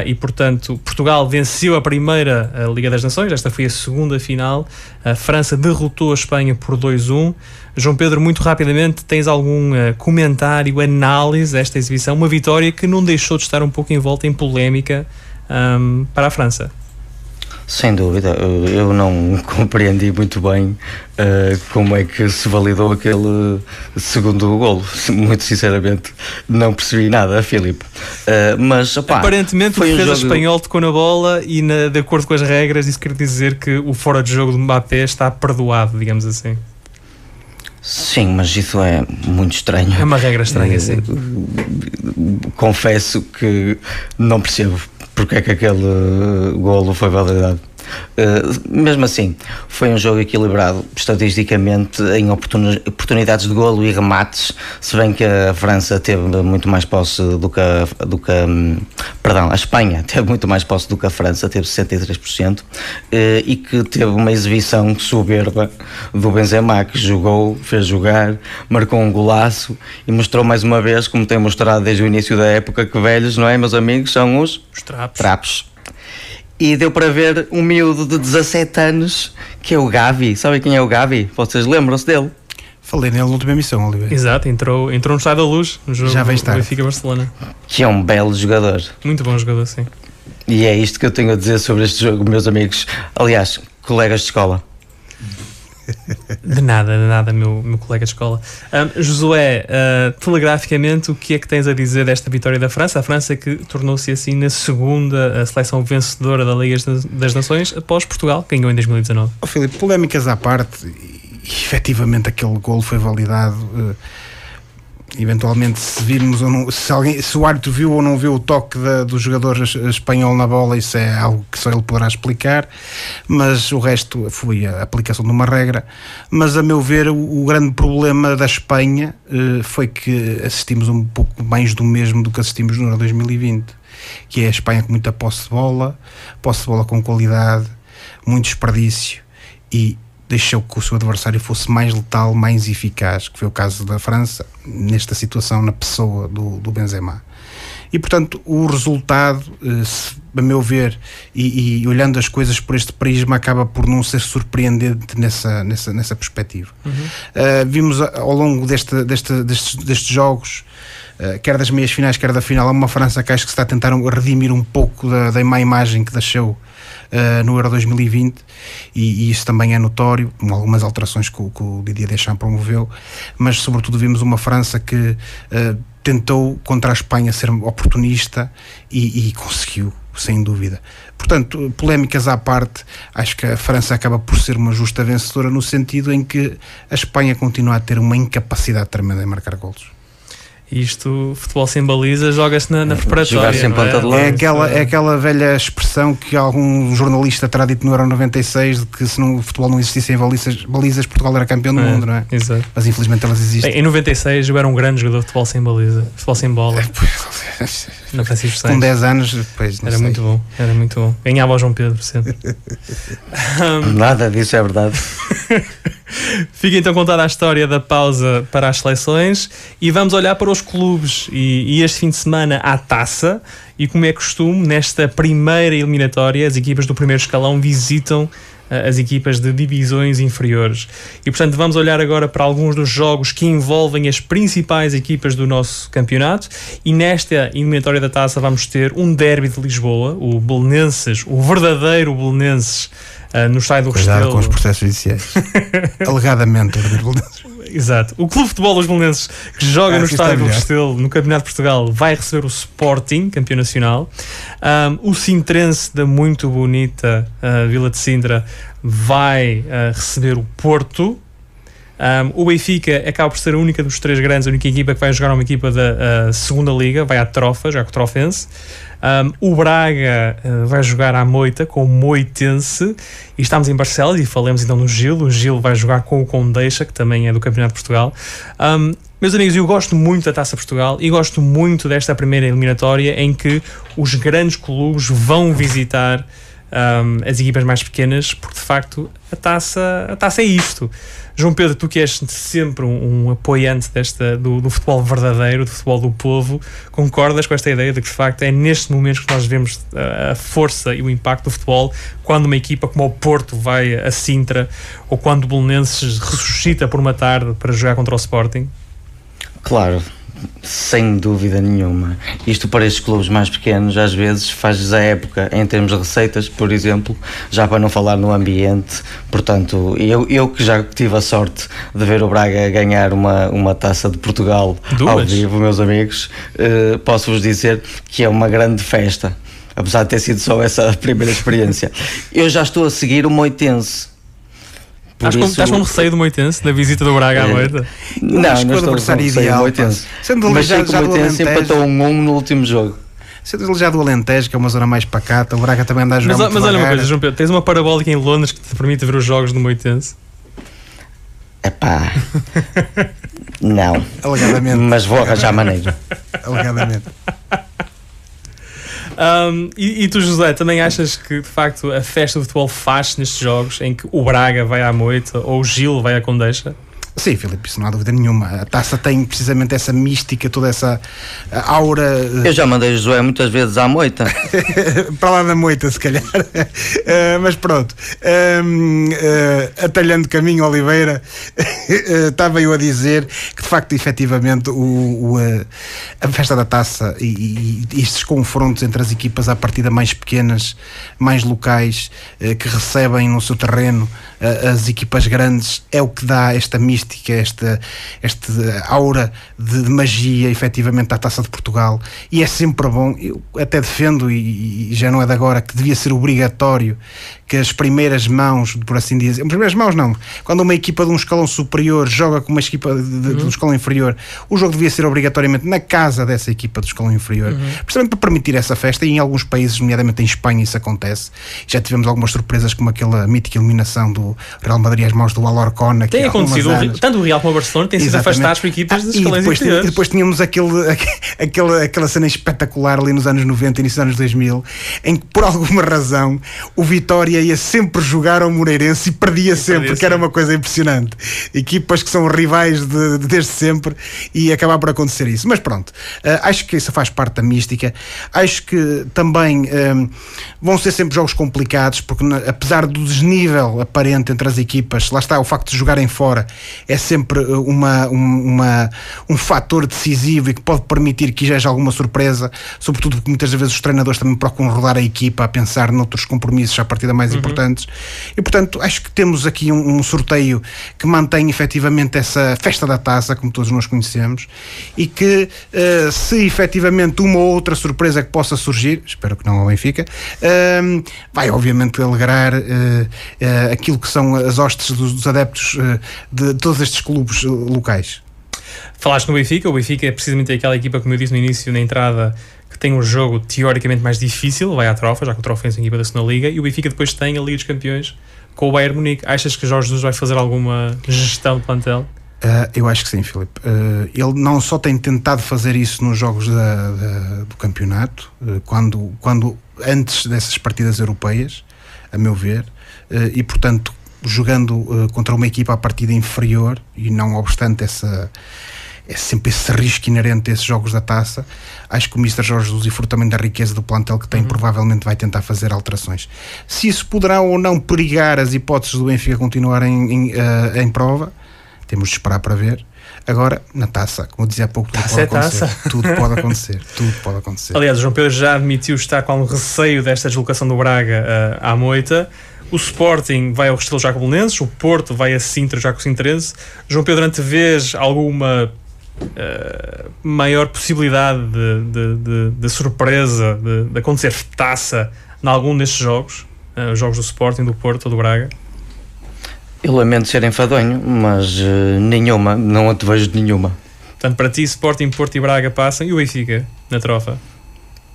e, portanto, Portugal venceu a primeira Liga das Nações, esta foi a segunda final. A França derrotou a Espanha por 2-1. João Pedro, muito rapidamente, tens algum comentário, análise desta exibição? Uma vitória que não deixou de estar um pouco envolta em polémica um, para a França. Sem dúvida, eu não compreendi muito bem uh, como é que se validou aquele segundo golo. Muito sinceramente, não percebi nada, Filipe. Uh, mas, opá, Aparentemente, foi o defesa um jogo... espanhol tocou na bola e, na, de acordo com as regras, isso quer dizer que o fora de jogo do Mbappé está perdoado, digamos assim. Sim, mas isso é muito estranho. É uma regra estranha, sim. Confesso que não percebo porque é que aquele golo foi validado. Uh, mesmo assim, foi um jogo equilibrado, estatisticamente, em oportunidades de golo e remates, se bem que a França teve muito mais posse do que a, do que a, perdão, a Espanha teve muito mais posse do que a França, teve 63%, uh, eh, e que teve uma exibição soberba do Benzema, que jogou, fez jogar, marcou um golaço e mostrou mais uma vez, como tem mostrado desde o início da época, que velhos, não é, meus amigos, são os, os trapos. trapos e deu para ver um miúdo de 17 anos que é o Gavi. Sabem quem é o Gavi? Vocês lembram-se dele? Falei nele na última emissão, Oliveira. Exato, entrou, entrou no Estado da Luz, no jogo Já vem estar. Benfica Barcelona. Que é um belo jogador. Muito bom jogador, sim. E é isto que eu tenho a dizer sobre este jogo, meus amigos. Aliás, colegas de escola. De nada, de nada, meu, meu colega de escola. Um, Josué, uh, telegraficamente, o que é que tens a dizer desta vitória da França? A França que tornou-se assim na segunda seleção vencedora da Liga das Nações após Portugal, que ganhou em 2019. Oh, Filipe, polémicas à parte, efetivamente aquele gol foi validado. Uh, eventualmente se virmos ou não, se, alguém, se o árbitro viu ou não viu o toque da, do jogador espanhol na bola, isso é algo que só ele poderá explicar, mas o resto foi a aplicação de uma regra. Mas a meu ver, o, o grande problema da Espanha uh, foi que assistimos um pouco mais do mesmo do que assistimos no Euro 2020, que é a Espanha com muita posse de bola, posse de bola com qualidade, muito desperdício e deixou que o seu adversário fosse mais letal, mais eficaz, que foi o caso da França, nesta situação, na pessoa do, do Benzema. E, portanto, o resultado, eh, a meu ver, e, e, olhando as coisas por este prisma, acaba por não ser surpreendente nessa, nessa, nessa perspectiva. Uhum. Uh, vimos ao longo deste, deste, destes, destes jogos, uh, quer das meias finais, quer da final, uma França que acho que está a tentar redimir um pouco da, da má imagem que deixou uh, no Euro 2020 e, e, isso também é notório, com algumas alterações que, que o Didier Deschamps promoveu, mas sobretudo vimos uma França que uh, tentou contra a Espanha ser oportunista e, e conseguiu sem dúvida. Portanto, polémicas à parte, acho que a França acaba por ser uma justa vencedora no sentido em que a Espanha continua a ter uma incapacidade tremenda em marcar golos. Isto, futebol sem baliza, joga-se na, na preparatória. sem ponta de é, aquela, é aquela velha expressão que algum jornalista terá dito no Euro 96 de que se não, o futebol não existisse em balizas, balizas Portugal era campeão do é, mundo, não é? Exato. Mas infelizmente elas existem. Em 96 eu era um grande jogador de futebol sem baliza, futebol sem bola. É, na Francisco Com 10 anos, depois Era sei. muito bom, era muito bom. Ganhava o João Pedro sempre. um, Nada disso é verdade. Fica então contada a história da pausa para as seleções e vamos olhar para os clubes e, e, este fim de semana à taça. E como é costume, nesta primeira eliminatória, as equipas do primeiro escalão visitam uh, as equipas de divisões inferiores. E portanto, vamos olhar agora para alguns dos jogos que envolvem as principais equipas do nosso campeonato. E nesta eliminatória da taça, vamos ter um derby de Lisboa, o Belenenses, o verdadeiro Belenenses uh, no estádio do Cuidado Restelo. com os processos judiciais. Alegadamente, Exato. O Clube de Futebol dos Belenenses, que joga ah, no estádio do Restelo, no Campeonato de Portugal, vai receber o Sporting, campeão nacional. Um, o Sintrense, da muito bonita uh, Vila de Sintra, vai uh, receber o Porto. Um, o Benfica acaba por ser a única dos três grandes, a única equipa que vai jogar uma equipa da uh, segunda liga, vai à Trofa, joga com o Trofense. Um, o Braga uh, vai jogar à Moita com o Moitense e estamos em Barcelos e falamos então no Gil. O Gil vai jogar com o Condeixa, que também é do Campeonato de Portugal. Um, meus amigos, eu gosto muito da Taça Portugal e gosto muito desta primeira eliminatória em que os grandes clubes vão visitar um, as equipas mais pequenas, porque de facto a taça, a taça é isto. João Pedro, tu que és sempre um, um apoiante desta, do, do, futebol verdadeiro, do futebol do povo, concordas com esta ideia de que de facto é neste momento que nós vemos a, a força e o impacto do futebol quando uma equipa como o Porto vai a Sintra ou quando o Belenenses ressuscita por uma tarde para jogar contra o Sporting? Claro, sem dúvida nenhuma. Isto para estes clubes mais pequenos, às vezes, faz a época em termos de receitas, por exemplo, já para não falar no ambiente. Portanto, eu, eu que já tive a sorte de ver o Braga ganhar uma, uma taça de Portugal Duas. ao vivo, meus amigos, uh, posso-vos dizer que é uma grande festa. Apesar de ter sido só essa primeira experiência. Eu já estou a seguir o Moitense Por estás, isso... com, estás com receio do Moitense, da visita do Braga à noite? Não, não, não estou com ideal, Moitense. Sendo Mas sei que o Moitense empatou um 1 no último jogo. Sendo já do Alentejo, que é uma zona mais pacata, o Braga também anda a jogar Mas, mas olha uma coisa, João Pedro, tens uma parabólica em Londres que te permite ver os jogos do Moitense? Epá. não. Alegadamente. Mas vou arranjar maneira. Alegadamente. Um, e, e, tu, José, também achas que de facto a festa do futebol faz nestes jogos em que o Braga vai à moita ou o Gil vai à Condeixa? Sim, Filipe, isso não há dúvida nenhuma. A taça tem precisamente essa mística, toda essa aura. Eu já mandei Josué muitas vezes à moita. Para lá da moita, se calhar. Uh, mas pronto, um, uh, atalhando caminho, Oliveira, uh, estava eu a dizer que de facto, efetivamente, o, o a festa da taça e, e, estes confrontos entre as equipas à partida mais pequenas, mais locais, que recebem no seu terreno as equipas grandes, é o que dá esta mística mística, esta, esta aura de, de, magia, efetivamente, à Taça de Portugal. E é sempre bom, eu até defendo, e, e já não é de agora, que devia ser obrigatório que as primeiras mãos, por assim dizer, as primeiras mãos não, quando uma equipa de um escalão superior joga com uma equipa de, de, uhum. de um escalão inferior, o jogo devia ser obrigatoriamente na casa dessa equipa do escalão inferior, uhum. precisamente para permitir essa festa, e em alguns países, nomeadamente em Espanha, isso acontece. Já tivemos algumas surpresas, como aquela mítica eliminação do Real Madrid às mãos do Alorcona. Tem acontecido, tanto o Real como o Barcelona têm sido afastados por equipas dos escalões depois, inferiores. E depois tínhamos aquele, aquele, aquela cena espetacular ali nos anos 90, início dos anos 2000, em que por alguma razão o Vitória ia sempre jogar ao Moreirense e perdia e sempre, perdia que era uma coisa impressionante. Equipas que são rivais de, de desde sempre e acabar por acontecer isso. Mas pronto, uh, acho que isso faz parte da mística. Acho que também uh, vão ser sempre jogos complicados, porque apesar do desnível aparente entre as equipas, lá está o facto de jogarem fora, é sempre eh, uma, uma, um fator decisivo e que pode permitir que haja alguma surpresa, sobretudo porque muitas vezes os treinadores também procuram rodar a equipa a pensar noutros compromissos a partir da mais uhum. importantes. E, portanto, acho que temos aqui um, um, sorteio que mantém efetivamente essa festa da taça, como todos nós conhecemos, e que uh, se efetivamente uma ou outra surpresa que possa surgir, espero que não ao Benfica, uh, vai obviamente alegrar uh, aquilo que são as hostes dos, dos adeptos de todos estes clubes locais. Falaste no Benfica, o Benfica é precisamente aquela equipa, como eu disse no início, na entrada, que tem um jogo teoricamente mais difícil, vai à trofa, já que o trofa é a equipa da segunda Liga, e o Benfica depois tem a Liga dos Campeões com o Bayern Munique. Achas que Jorge Jesus vai fazer alguma gestão de plantel? Uh, eu acho que sim, Filipe. Uh, ele não só tem tentado fazer isso nos jogos da, da, do campeonato, uh, quando, quando antes dessas partidas europeias, a meu ver, e portanto jogando contra uma equipa a partida inferior e não obstante essa é sempre esse risco inerente a esses jogos da taça. Acho que o Mr. Jorge Jesus, e também da riqueza do plantel que tem, uhum. provavelmente vai tentar fazer alterações. Se isso poderá ou não perigar as hipóteses do Benfica continuarem em, em, uh, em prova, temos de esperar para ver. Agora, na taça, como eu dizia há pouco, tudo taça pode é acontecer. Taça. Tudo pode acontecer. tudo pode acontecer. Aliás, o João Pedro já admitiu estar com um receio desta deslocação do Braga uh, à moita. O Sporting vai ao Restelo com o Porto vai a Sintra já com Sintrense. João Pedro, antevês alguma uh, maior possibilidade de, de, de, de surpresa, de, de, acontecer taça em algum destes jogos, uh, jogos do Sporting, do Porto ou do Braga? Eu lamento ser enfadonho, mas uh, nenhuma, não a te vejo de nenhuma. Portanto, para ti, Sporting, Porto e Braga passam e o Benfica na trofa?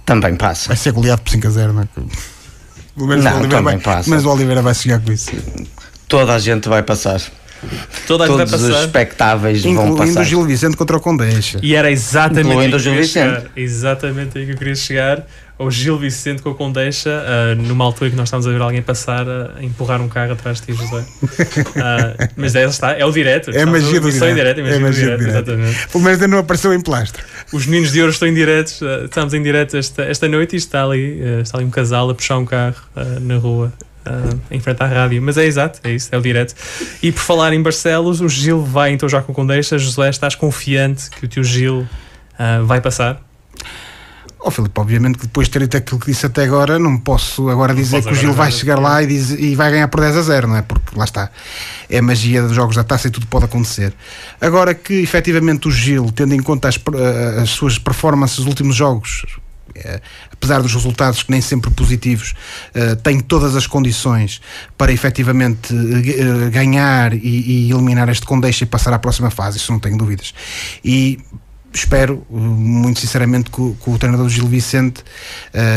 Também passa. Vai ser goleado por 5 a 0, não é? Mas não, também vai, passa. Mas o Oliveira vai chegar com isso. Toda a gente vai passar. Toda Todos os expectáveis vão passar. Incluindo o Gil Vicente contra o Condeixa. E era exatamente aí que eu queria chegar. Exatamente aí que eu queria chegar. O Gil Vicente com o Condeixa, uh, numa altura que nós estávamos a ver alguém passar a empurrar um carro atrás de ti, José. Uh, mas é, está, é o direto. É a magia do direto. direto. É, magia, é magia do direto, exatamente. Pelo menos ainda não apareceu em plastro. Os meninos de ouro estão em direto, uh, estamos em direto esta, esta noite e está ali, está ali um casal a puxar um carro na rua uh, em frente à rádio. Mas é exato, é isso, é o direto. E por falar em Barcelos, o Gil vai então já com Condeixa. José, estás confiante que o teu Gil uh, vai passar? Oh, Filipe, obviamente que depois de ter dito aquilo que disse até agora, não posso agora dizer não que o Gil vai chegar lá e, diz, e, vai ganhar por 10 a 0, não é? Porque lá está, é a magia dos jogos da taça e tudo pode acontecer. Agora que efetivamente o Gil, tendo em conta as, as suas performances nos últimos jogos, é, apesar dos resultados que nem sempre positivos, uh, tem todas as condições para efetivamente uh, ganhar e, eliminar este Condeixa e passar à próxima fase, isso não tenho dúvidas. E espero, muito sinceramente, que, o treinador Gil Vicente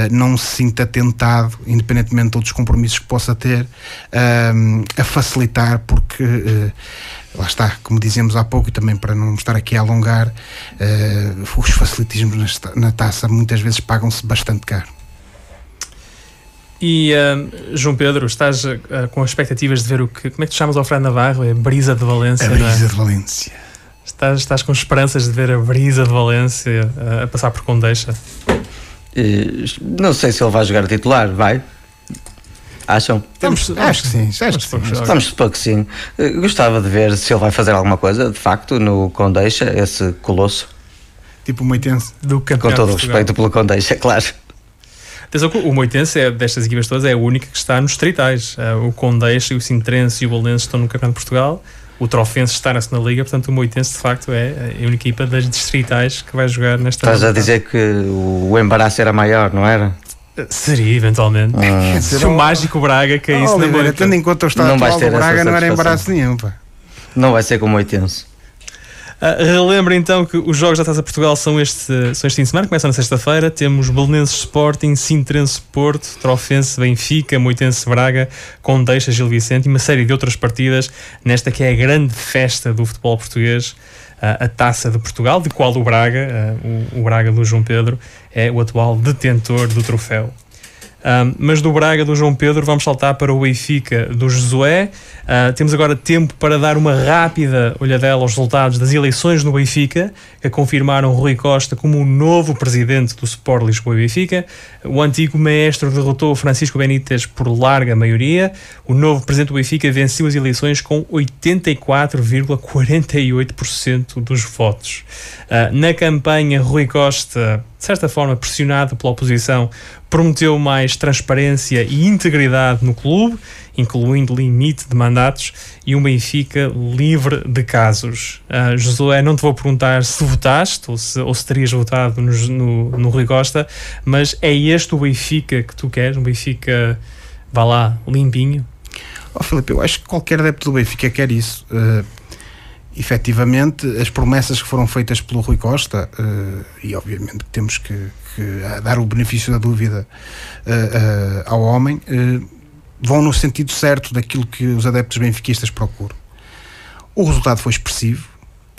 não se sinta tentado, independentemente de outros compromissos que possa ter, a facilitar, porque lá está, como dizemos há pouco, e também para não estar aqui a alongar, uh, os facilitismos na, taça muitas vezes pagam-se bastante caro. E uh, João Pedro, estás uh, com expectativas de ver o que. Como é que te chamas ao Fran Navarro? É Brisa de Valência. A é? Brisa é? de Valência. Estás, estás com esperanças de ver a Brisa de Valência a passar por Condeixa? Não sei se ele vai jogar titular, vai. Acham? Temos, acho que sim, acho que sim. Estamos supor que sim. Eh, gostava de ver se ele vai fazer alguma coisa, de facto, no Condeixa, esse colosso. Tipo o Moitense. Do Com todo o respeito pelo Condeixa, claro. Atenção o Moitense, é, destas equipas todas, é a única que está nos distritais. Eh, o Condeixa, o Sintrense e o Bolonense estão no Campeonato de Portugal. O Trofense está na segunda liga, portanto o Moitense de facto é a única equipa das distritais que vai jogar nesta Estás a dizer que o embaraço era maior, não era? Seria, eventualmente. Ah. Se o mágico Braga caísse oh, na banca. Tendo em conta o estado não atual do Braga, não era embaraço nenhum. Pá. Não vai ser como 80. Uh, relembro então que os jogos da Taça Portugal são este, são este fim de semana, começam na sexta-feira. Temos Belenenses Sporting, Sintrense Porto, Trofense Benfica, Moitense Braga, Condeixa Gil Vicente e uma série de outras partidas nesta que é a grande festa do futebol português a Taça de Portugal, de qual o Braga, o, o Braga do João Pedro, é o atual detentor do troféu. Um, mas do Braga do João Pedro vamos saltar para o Benfica do Josué. Uh, temos agora tempo para dar uma rápida olhadela aos resultados das eleições no Benfica, que confirmaram Rui Costa como o novo presidente do Sport Lisboa e Benfica. O antigo maestro derrotou Francisco Benítez por larga maioria. O novo presidente do Benfica venceu as eleições com 84,48% dos votos. Uh, na campanha, Rui Costa de certa forma pressionado pela oposição, prometeu mais transparência e integridade no clube, incluindo limite de mandatos e um Benfica livre de casos. Uh, Josué, não te vou perguntar se votaste ou se, ou se terias votado no, no, no Rui Costa, mas é este o Benfica que tu queres? Um Benfica, vá lá, limpinho? Oh, Filipe, eu acho que qualquer adepto do Benfica quer isso. Uh, efetivamente as promessas que foram feitas pelo Rui Costa, uh, e obviamente temos que, que dar o benefício da dúvida uh, uh, ao homem, vão no sentido certo daquilo que os adeptos benfiquistas procuram. O resultado foi expressivo,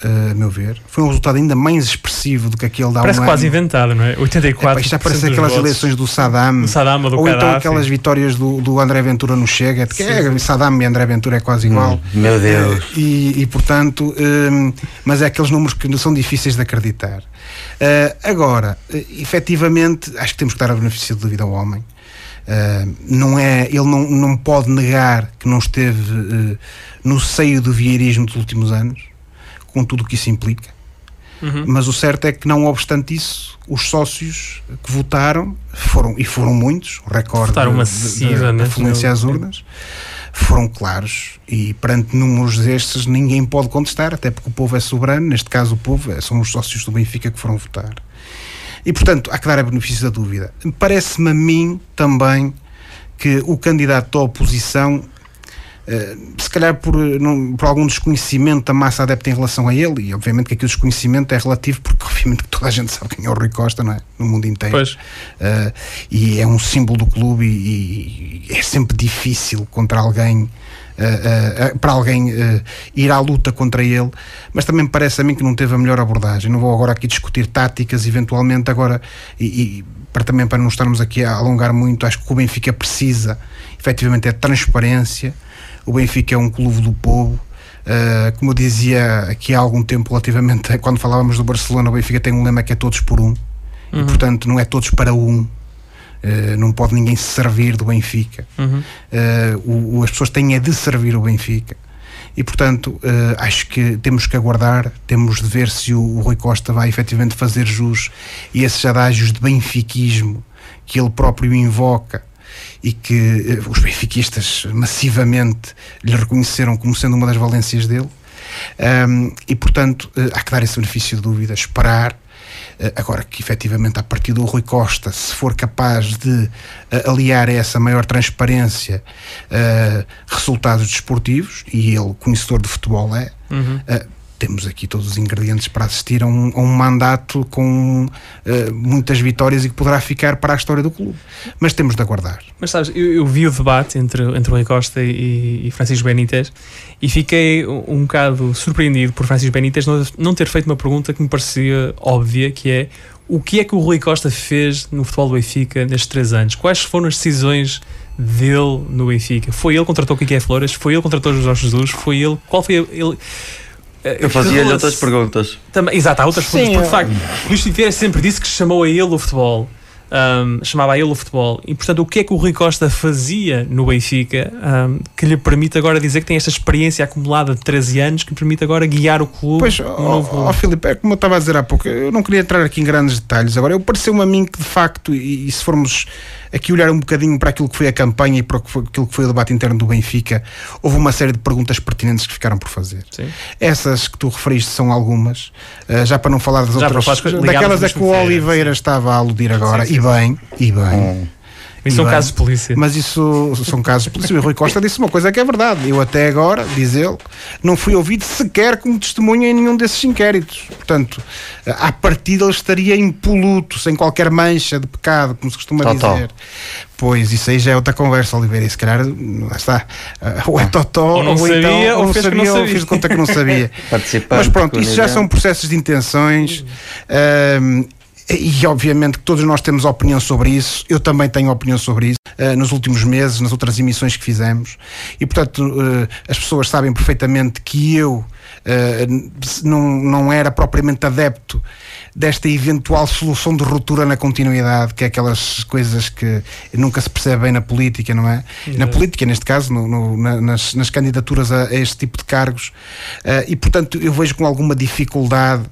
a meu ver. Foi um resultado ainda mais expressivo do que aquele da Parece um quase ano. inventado, não é? 84%. É, já parece aquelas votos. eleições do Saddam. Do Saddam ou do Ou então aquelas vitórias do, do André Ventura no Chega. Que é, Saddam e André Ventura é quase igual. Hum, meu Deus. Uh, e, e, portanto, um, mas é aqueles números que são difíceis de acreditar. Uh, agora, uh, efetivamente, acho que temos que dar a benefício de dúvida ao homem. Uh, não é, ele não, não pode negar que não esteve uh, no seio do vieirismo dos últimos anos, com tudo o que isso implica. Uhum. Mas o certo é que, não obstante isso, os sócios que votaram foram, e foram muitos, o recorde da fluência às urnas, foram claros. E perante números destes, ninguém pode contestar, até porque o povo é soberano. Neste caso, o povo é, são os sócios do Benfica que foram votar. E, portanto, há que dar a benefício da dúvida. Parece-me a mim também que o candidato da oposição se calhar por, não, por algum desconhecimento da massa adepta em relação a ele, e obviamente que aqui o desconhecimento é relativo, porque obviamente toda a gente sabe quem é o Rui Costa, não é? No mundo inteiro. Pois. Uh, e é um símbolo do clube e, e é sempre difícil contra alguém. Uh, para alguém ir à luta contra ele, mas também parece a mim que não teve a melhor abordagem. Não vou agora aqui discutir táticas, eventualmente, agora, e, e para também para não estarmos aqui a alongar muito, acho que o Benfica precisa efetivamente é transparência, o Benfica é um clube do povo. Uh, como eu dizia aqui há algum tempo, relativamente quando falávamos do Barcelona, o Benfica tem um lema que é todos por um, uhum. e portanto não é todos para um. Uh, não pode ninguém se servir do Benfica. Uhum. Uh, o, as pessoas têm é de servir o Benfica. E portanto, acho que temos que aguardar, temos de ver se o, o Rui Costa vai efetivamente fazer jus a esses adágios de benfiquismo que ele próprio invoca e que eh, os benfiquistas massivamente lhe reconheceram como sendo uma das valências dele. Um, e, portanto, uh, há que dar esse benefício de dúvida, esperar. Uh, agora que efetivamente, a partir do Rui Costa, se for capaz de uh, aliar a essa maior transparência resultados desportivos, e ele, conhecedor de futebol, é, uhum temos aqui todos os ingredientes para assistir a um, a um mandato com uh, muitas vitórias e que poderá ficar para a história do clube. Mas temos de aguardar. Mas sabes, eu, eu vi o debate entre, entre o Rui Costa e, e Francisco Benítez e fiquei um, um bocado surpreendido por Francisco Benítez não, não ter feito uma pergunta que me parecia óbvia, que é o que é que o Rui Costa fez no futebol do Benfica nestes três anos? Quais foram as decisões dele no Benfica? Foi ele que contratou o Kike Flores? Foi ele que contratou o Jorge Jesus? Foi ele? Qual foi ele? Eu fazia-lhe outras perguntas. Também, exato, há outras Sim, perguntas. Porque, de facto, Luís Figueira sempre disse que chamou a ele o futebol um, chamava a ele o futebol. E, portanto, o que é que o Rui Costa fazia no Benfica um, que lhe permite agora dizer que tem esta experiência acumulada de 13 anos que lhe permite agora guiar o clube? Pois, ó oh, oh, Filipe, é como eu estava a dizer há pouco, eu não queria entrar aqui em grandes detalhes. Agora, eu pareceu-me a mim que, de facto, e, e, se formos aqui olhar um bocadinho para aquilo que foi a campanha e para aquilo que foi o debate interno do Benfica, houve uma série de perguntas pertinentes que ficaram por fazer. Sim. Essas que tu referiste são algumas, uh, já para não falar das já outras, daquelas a que o Oliveira estava a aludir agora, sim, sim, e bem, e bem. Hum. Isso são casos de polícia. Mas isso são casos de polícia. O Rui Costa disse uma coisa que é verdade. Eu até agora, diz ele, não fui ouvido sequer como testemunha em nenhum desses inquéritos. Portanto, à partida ele estaria impoluto, sem qualquer mancha de pecado, como se costuma dizer. Pois, isso aí já é outra conversa, Oliveira. E se calhar, lá está. Ou é totó, ou não ou sabia, então, ou, ou fez sabia, não ou fiz de conta que não sabia. Mas pronto, isso já são processos de intenções. Um, e obviamente que todos nós temos opinião sobre isso, eu também tenho opinião sobre isso, uh, nos últimos meses, nas outras emissões que fizemos, e portanto uh, as pessoas sabem perfeitamente que eu uh, não, não era propriamente adepto desta eventual solução de ruptura na continuidade, que é aquelas coisas que nunca se percebe bem na política, não é? Na política, neste caso, no, no, na, nas, nas, candidaturas a, a, este tipo de cargos, e portanto eu vejo com alguma dificuldade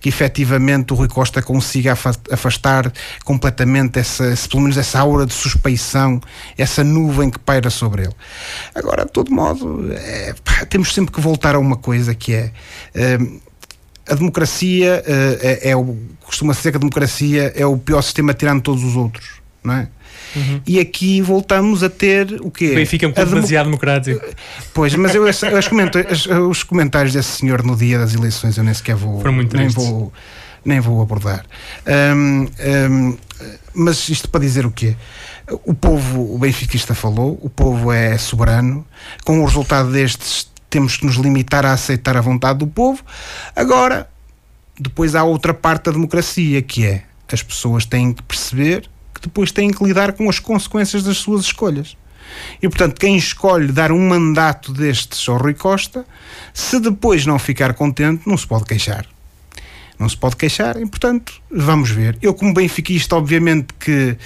que efetivamente o Rui Costa consiga afastar completamente essa, pelo menos essa aura de suspeição, essa nuvem que paira sobre ele. Agora, de todo modo, é, pá, temos sempre que voltar a uma coisa que é. é a democracia é, é o, costuma ser que a democracia é o pior sistema tirando todos os outros, não é? Uhum. E aqui voltamos a ter o quê? Benfica é um clube democracia democrático. Pois, mas eu, as, as comentários, os comentários desse senhor no dia das eleições eu nem sequer vou. Foram muito nem vou Nem vou abordar. Um, um, mas isto para dizer o quê? O povo, o benfiquista falou, o povo é soberano, com o resultado destes temos que nos limitar a aceitar a vontade do povo. Agora, depois há outra parte da democracia, que é as pessoas têm que perceber depois têm que lidar com as consequências das suas escolhas. E, portanto, quem escolhe dar um mandato destes ao Rui Costa, se depois não ficar contente, não se pode queixar. Não se pode queixar e, portanto, vamos ver. Eu, como benfiquista, obviamente que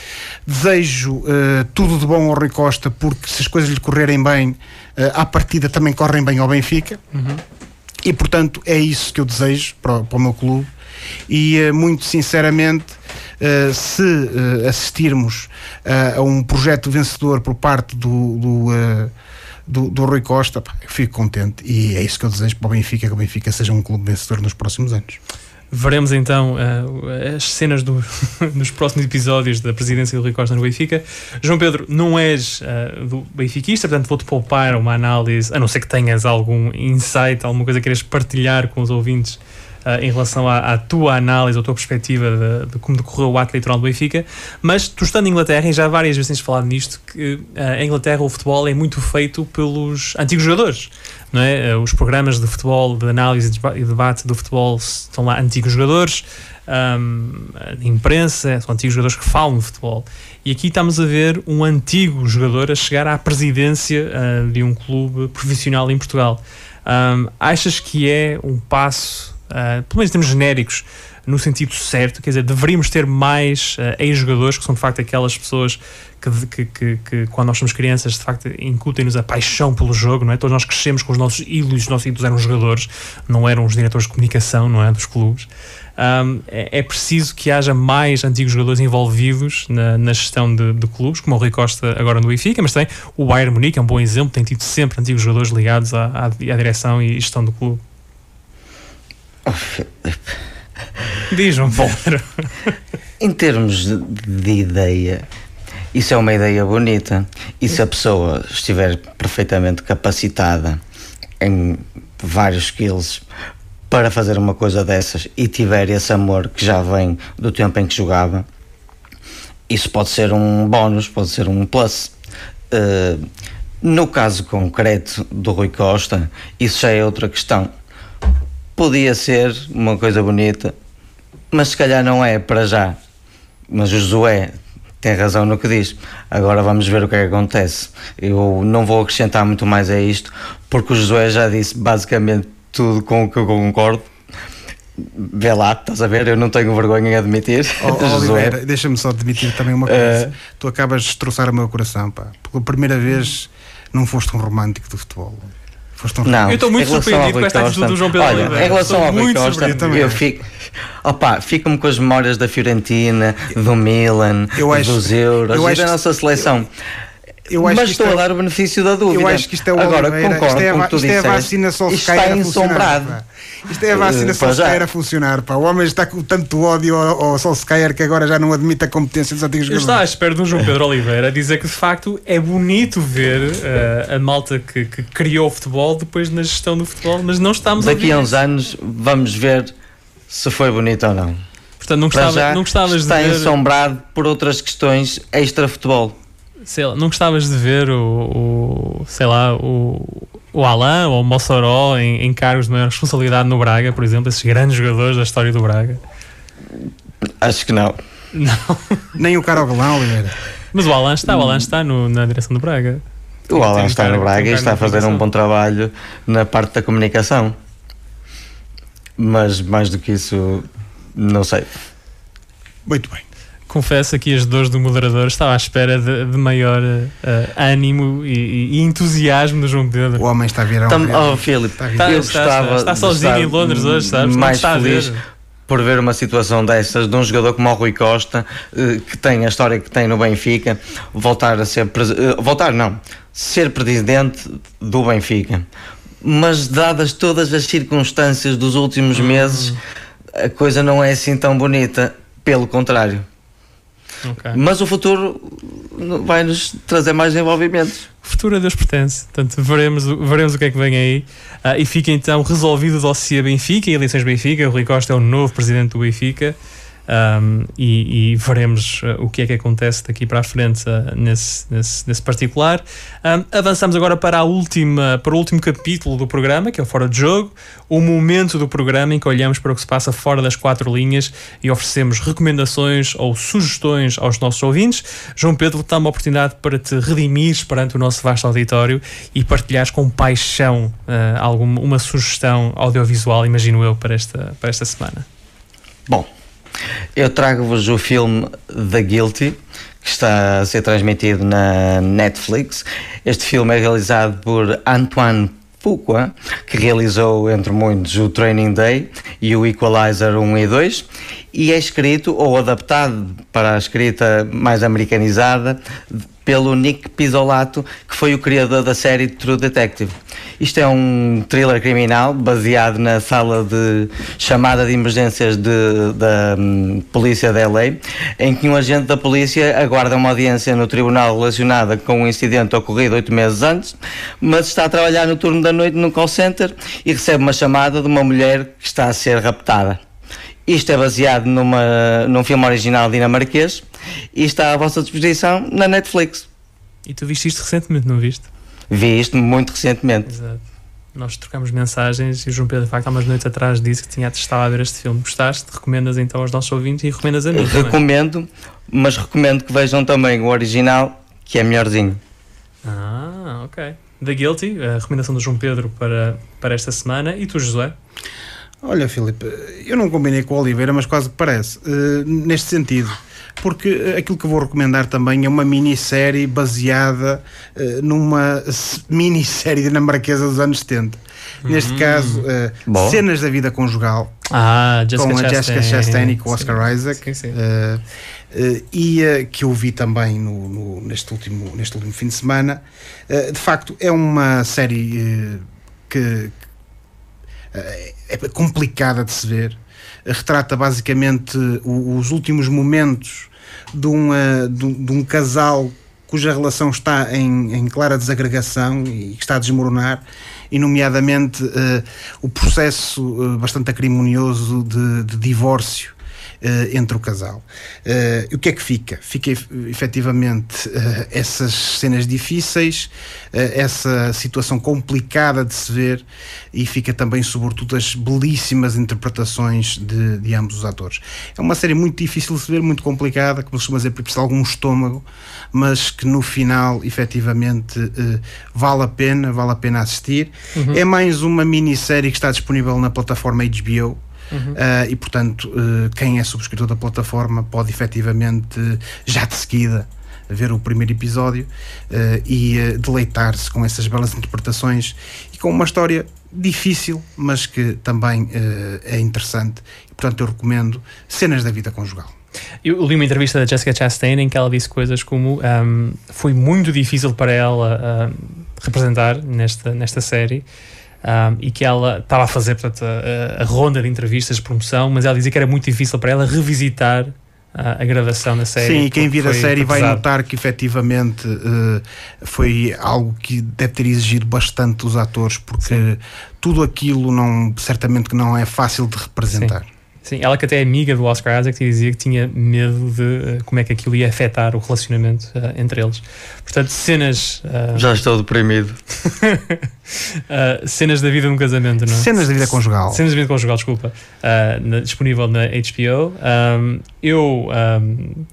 desejo uh, tudo de bom ao Rui Costa, porque se as coisas lhe correrem bem, uh, à partida também correm bem ao Benfica. Uhum. E, portanto, é isso que eu desejo para, para o meu clube. E, uh, muito sinceramente, uh, se uh, assistirmos uh, a um projeto vencedor por parte do, do do, do Rui Costa, pá, fico contente e é isso que eu desejo para o Benfica, que o Benfica seja um clube vencedor nos próximos anos. Veremos então uh, as cenas do, nos próximos episódios da presidência do Rui Costa no Benfica. João Pedro, não és uh, do benfiquista, portanto vou-te poupar uma análise, a não ser que tenhas algum insight, alguma coisa que queiras partilhar com os ouvintes em relação à, à, tua análise, à tua perspectiva de, de, como decorreu o ato eleitoral do Benfica, mas tu estando em Inglaterra, e já várias vezes tens falado nisto, que uh, em Inglaterra o futebol é muito feito pelos antigos jogadores. Não é? Uh, os programas de futebol, de análise e debate do futebol estão lá antigos jogadores, um, imprensa, são antigos jogadores que falam de futebol. E aqui estamos a ver um antigo jogador a chegar à presidência uh, de um clube profissional em Portugal. Um, achas que é um passo uh, pelo menos em termos genéricos, no sentido certo, quer dizer, deveríamos ter mais uh, ex-jogadores que são de facto aquelas pessoas que, que, que, que, quando nós somos crianças, de facto, incutem-nos a paixão pelo jogo, não é? Todos nós crescemos com os nossos ídolos, os nossos ídolos eram jogadores, não eram os diretores de comunicação, não é? Dos clubes. Um, é, é, preciso que haja mais antigos jogadores envolvidos na, na gestão de, de, clubes, como o Rui Costa agora no Benfica, mas também o Bayern Munique é um bom exemplo, tem tido sempre antigos jogadores ligados à, à, à direção e gestão do clube. Diz, João Bom. Em termos de, de ideia, isso é uma ideia bonita. E se a pessoa estiver perfeitamente capacitada em vários skills para fazer uma coisa dessas e tiver esse amor que já vem do tempo em que jogava, isso pode ser um bónus, pode ser um plus. Uh, no caso concreto do Rui Costa, isso já é outra questão. Podia ser uma coisa bonita, mas se calhar não é para já. Mas o Josué tem razão no que diz. Agora vamos ver o que é que acontece. Eu não vou acrescentar muito mais a isto, porque o Josué já disse basicamente tudo com o que eu concordo. Vê lá, estás a ver? Eu não tenho vergonha em admitir. Oh, Oliveira, deixa-me só admitir também uma coisa. Uh, tu acabas de destroçar o meu coração, pá. Pela primeira vez não foste um romântico do futebol. Foste um não, eu estou muito surpreendido com esta atitude do João Pedro Olha, Oliveira. Em relação ao Rui Costa, eu fico, opa, fico-me com as memórias da Fiorentina, do Milan, acho, dos Euros e da nossa seleção. Mas estou é, a dar o benefício da dúvida. Eu acho que isto é o Agora, Oliveira, concordo isto é, com o que tu isto disseste. é a vacina só isto está ensombrado. Isto é a vacina uh, Solskjaer a funcionar. Pá. O homem está com tanto ódio ao, ao Solskjaer que agora já não admite a competência dos antigos jogadores. Eu estou à espera do João Pedro Oliveira dizer que de facto é bonito ver uh, a malta que, que, criou o futebol depois na gestão do futebol, mas não estamos Daqui a uns anos vamos ver se foi bonito ou não. Portanto, não, gostava, já, não gostavas está de ver... ensombrado por outras questões extra-futebol. Sei lá, não gostavas de ver o, o sei lá, o, o Alain ou o Mossoró em, em cargos de maior responsabilidade no Braga, por exemplo, esses grandes jogadores da história do Braga? Acho que não. Não. Nem o Caroglão, Oliveira. Mas o Alain está, o Alain está no, na direção do Braga. O Alain está no Braga e está a fazer um bom trabalho na parte da comunicação. Mas mais do que isso, não sei. Muito bem confesso aqui as dores do moderador, estava à espera de, de maior uh, ânimo e, e, entusiasmo do João Pedro. O homem está a virar um Oh, Filipe, está, está, está, está sozinho em Londres hoje, sabes? Mais feliz por ver uma situação dessas de um jogador como o Rui Costa, uh, que tem a história que tem no Benfica, voltar a ser. Uh, voltar, não. Ser presidente do Benfica. Mas, dadas todas as circunstâncias dos últimos hum. meses, a coisa não é assim tão bonita. Pelo contrário. Okay. Mas o futuro vai nos trazer mais desenvolvimentos. O futuro a Deus pertence, portanto veremos, veremos o que é que vem aí. Uh, e fica então resolvido o dossiê Benfica e eleições Benfica. O Rui Costa é o novo presidente do Benfica um, e, e, veremos uh, o que é que acontece daqui para a frente uh, nesse, nesse, nesse, particular. Um, avançamos agora para, a última, para o último capítulo do programa, que é o Fora de Jogo, o momento do programa em que olhamos para o que se passa fora das quatro linhas e oferecemos recomendações ou sugestões aos nossos ouvintes. João Pedro, dá uma oportunidade para te redimires perante o nosso vasto auditório e partilhares com paixão uh, alguma, uma sugestão audiovisual, imagino eu, para esta, para esta semana. Bom, eu trago-vos o filme The Guilty, que está a ser transmitido na Netflix. Este filme é realizado por Antoine Fuqua, que realizou, entre muitos, o Training Day e o Equalizer 1 e 2, e é escrito ou adaptado para a escrita mais americanizada pelo Nick Pizzolato, que foi o criador da série True Detective. Isto é um thriller criminal baseado na sala de chamada de emergências de, da um, polícia de LA, em que um agente da polícia aguarda uma audiência no tribunal relacionada com um incidente ocorrido oito meses antes, mas está a trabalhar no turno da noite num call center e recebe uma chamada de uma mulher que está a ser raptada. Isto é baseado numa, num filme original dinamarquês e está à vossa disposição na Netflix. E tu viste isto recentemente, não viste? Vi isto muito recentemente. Exato. Nós trocamos mensagens e o João Pedro, de facto, há umas noites atrás disse que tinha estado a ver este filme. Gostaste? Recomendas então aos nossos ouvintes e recomendas a mim? Recomendo, também. mas recomendo que vejam também o original, que é melhorzinho. Ah, ok. The Guilty, a recomendação do João Pedro para, para esta semana. E tu, José? Olha, Filipe, eu não combinei com o Oliveira, mas quase que parece. Uh, neste sentido porque aquilo que eu vou recomendar também é uma minissérie baseada uh, numa minissérie dinamarquesa dos anos 70. Neste hum. caso, uh, cenas da vida conjugal ah, Jessica com a Chastain. Jessica Chastain e com o Oscar sim. Isaac. Sim, sim. Uh, e que eu vi também no, no, neste, último, neste último fim de semana. de facto, é uma série que, é complicada de se ver. Retrata basicamente os últimos momentos de, uma, de, um casal cuja relação está em, em, clara desagregação e que está a desmoronar, e nomeadamente uh, o processo uh, bastante acrimonioso de, de divórcio entre o casal. Uh, o que é que fica? Fica efetivamente uh, essas cenas difíceis, essa situação complicada de se ver e fica também, sobretudo, as belíssimas interpretações de, de ambos os atores. É uma série muito difícil de se ver, muito complicada, que costuma dizer precisa algum estômago, mas que no final, efetivamente, vale a pena, vale a pena assistir. Uhum. É mais uma minissérie que está disponível na plataforma HBO Uhum. Uh, e, portanto, uh, quem é subscritor da plataforma pode efetivamente, já de seguida, ver o primeiro episódio uh, e deleitar-se com essas belas interpretações e com uma história difícil, mas que também é interessante. E, portanto, eu recomendo Cenas da Vida Conjugal. Eu li uma entrevista da Jessica Chastain em que ela disse coisas como um, foi muito difícil para ela representar nesta, nesta série um, e que ela estava a fazer portanto, a, a, ronda de entrevistas de promoção, mas ela dizia que era muito difícil para ela revisitar a, a gravação da série. Sim, e quem vir a série vai notar que efetivamente uh, foi algo que deve ter exigido bastante os atores, porque Sim. tudo aquilo não, certamente que não é fácil de representar. Sim. Sim, ela que até é amiga do Oscar Isaac e dizia que tinha medo de uh, como é que aquilo ia afetar o relacionamento uh, entre eles. Portanto, cenas. Uh, Já estou deprimido. cenas da vida num casamento, não é? Cenas da vida conjugal. Cenas da vida conjugal, desculpa. Na, disponível na HBO. Um, eu. Um,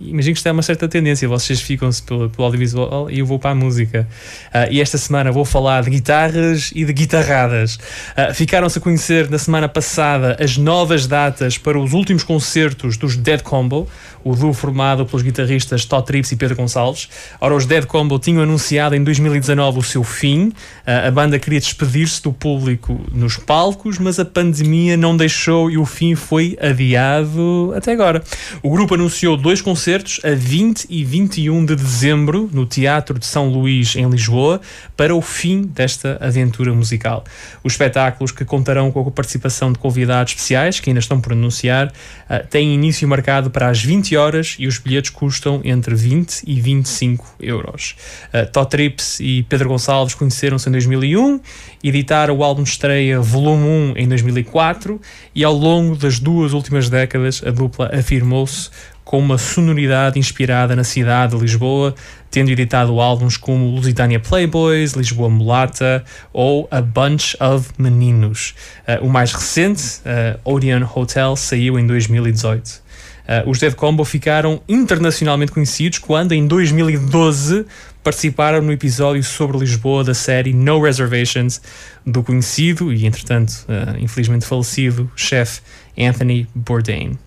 imagino que isto é uma certa tendência, vocês ficam-se pelo, pelo, audiovisual e eu vou para a música. Uh, e esta semana vou falar de guitarras e de guitarradas. Uh, Ficaram-se a conhecer na semana passada as novas datas para os últimos concertos dos Dead Combo, o duo formado pelos guitarristas Todd Trips e Pedro Gonçalves. Ora, os Dead Combo tinham anunciado em 2019 o seu fim. Uh, a banda queria despedir-se do público nos palcos, mas a pandemia não deixou e o fim foi adiado até agora. O grupo anunciou dois concertos a 20 e 21 de dezembro no Teatro de São Luís, em Lisboa, para o fim desta aventura musical. Os espetáculos, que contarão com a participação de convidados especiais, que ainda estão por anunciar, uh, têm início marcado para as 20 20 horas e os bilhetes custam entre 20 e 25 euros. Uh, Todd Trips e Pedro Gonçalves conheceram-se em 2001, editaram o álbum estreia Volume 1 em 2004 e ao longo das duas últimas décadas a dupla afirmou-se com uma sonoridade inspirada na cidade de Lisboa, tendo editado álbuns como Lusitânia Playboys, Lisboa Mulata ou A Bunch of Meninos. Uh, o mais recente, uh, Odeon Hotel, saiu em 2018. Uh, os Dead Combo ficaram internacionalmente conhecidos quando, em 2012, participaram no episódio sobre Lisboa da série No Reservations do conhecido e, entretanto, uh, infelizmente falecido chefe Anthony Bourdain.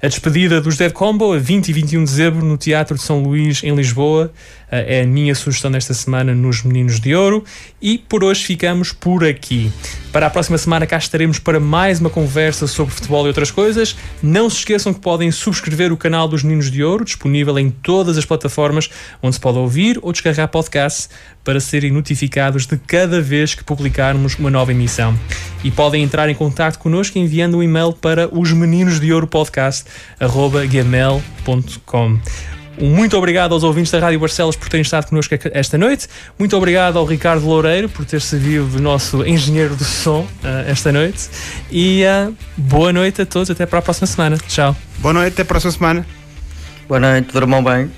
A despedida dos Dead Combo a 20 e 21 de dezembro no Teatro de São Luís, em Lisboa, é a minha sugestão desta semana nos Meninos de Ouro. E por hoje ficamos por aqui. Para a próxima semana cá estaremos para mais uma conversa sobre futebol e outras coisas. Não se esqueçam que podem subscrever o canal dos Meninos de Ouro, disponível em todas as plataformas onde se pode ouvir ou descarregar podcast para serem notificados de cada vez que publicarmos uma nova emissão. E podem entrar em contato connosco enviando um e-mail para os meninos de ouro. Muito obrigado aos ouvintes da Rádio Barcelos por terem estado connosco esta noite. Muito obrigado ao Ricardo Loureiro por ter servido de nosso engenheiro do som uh, esta noite. E uh, boa noite a todos. Até para a próxima semana. Tchau. Boa noite. Até a próxima semana. Boa noite. Dormam bem.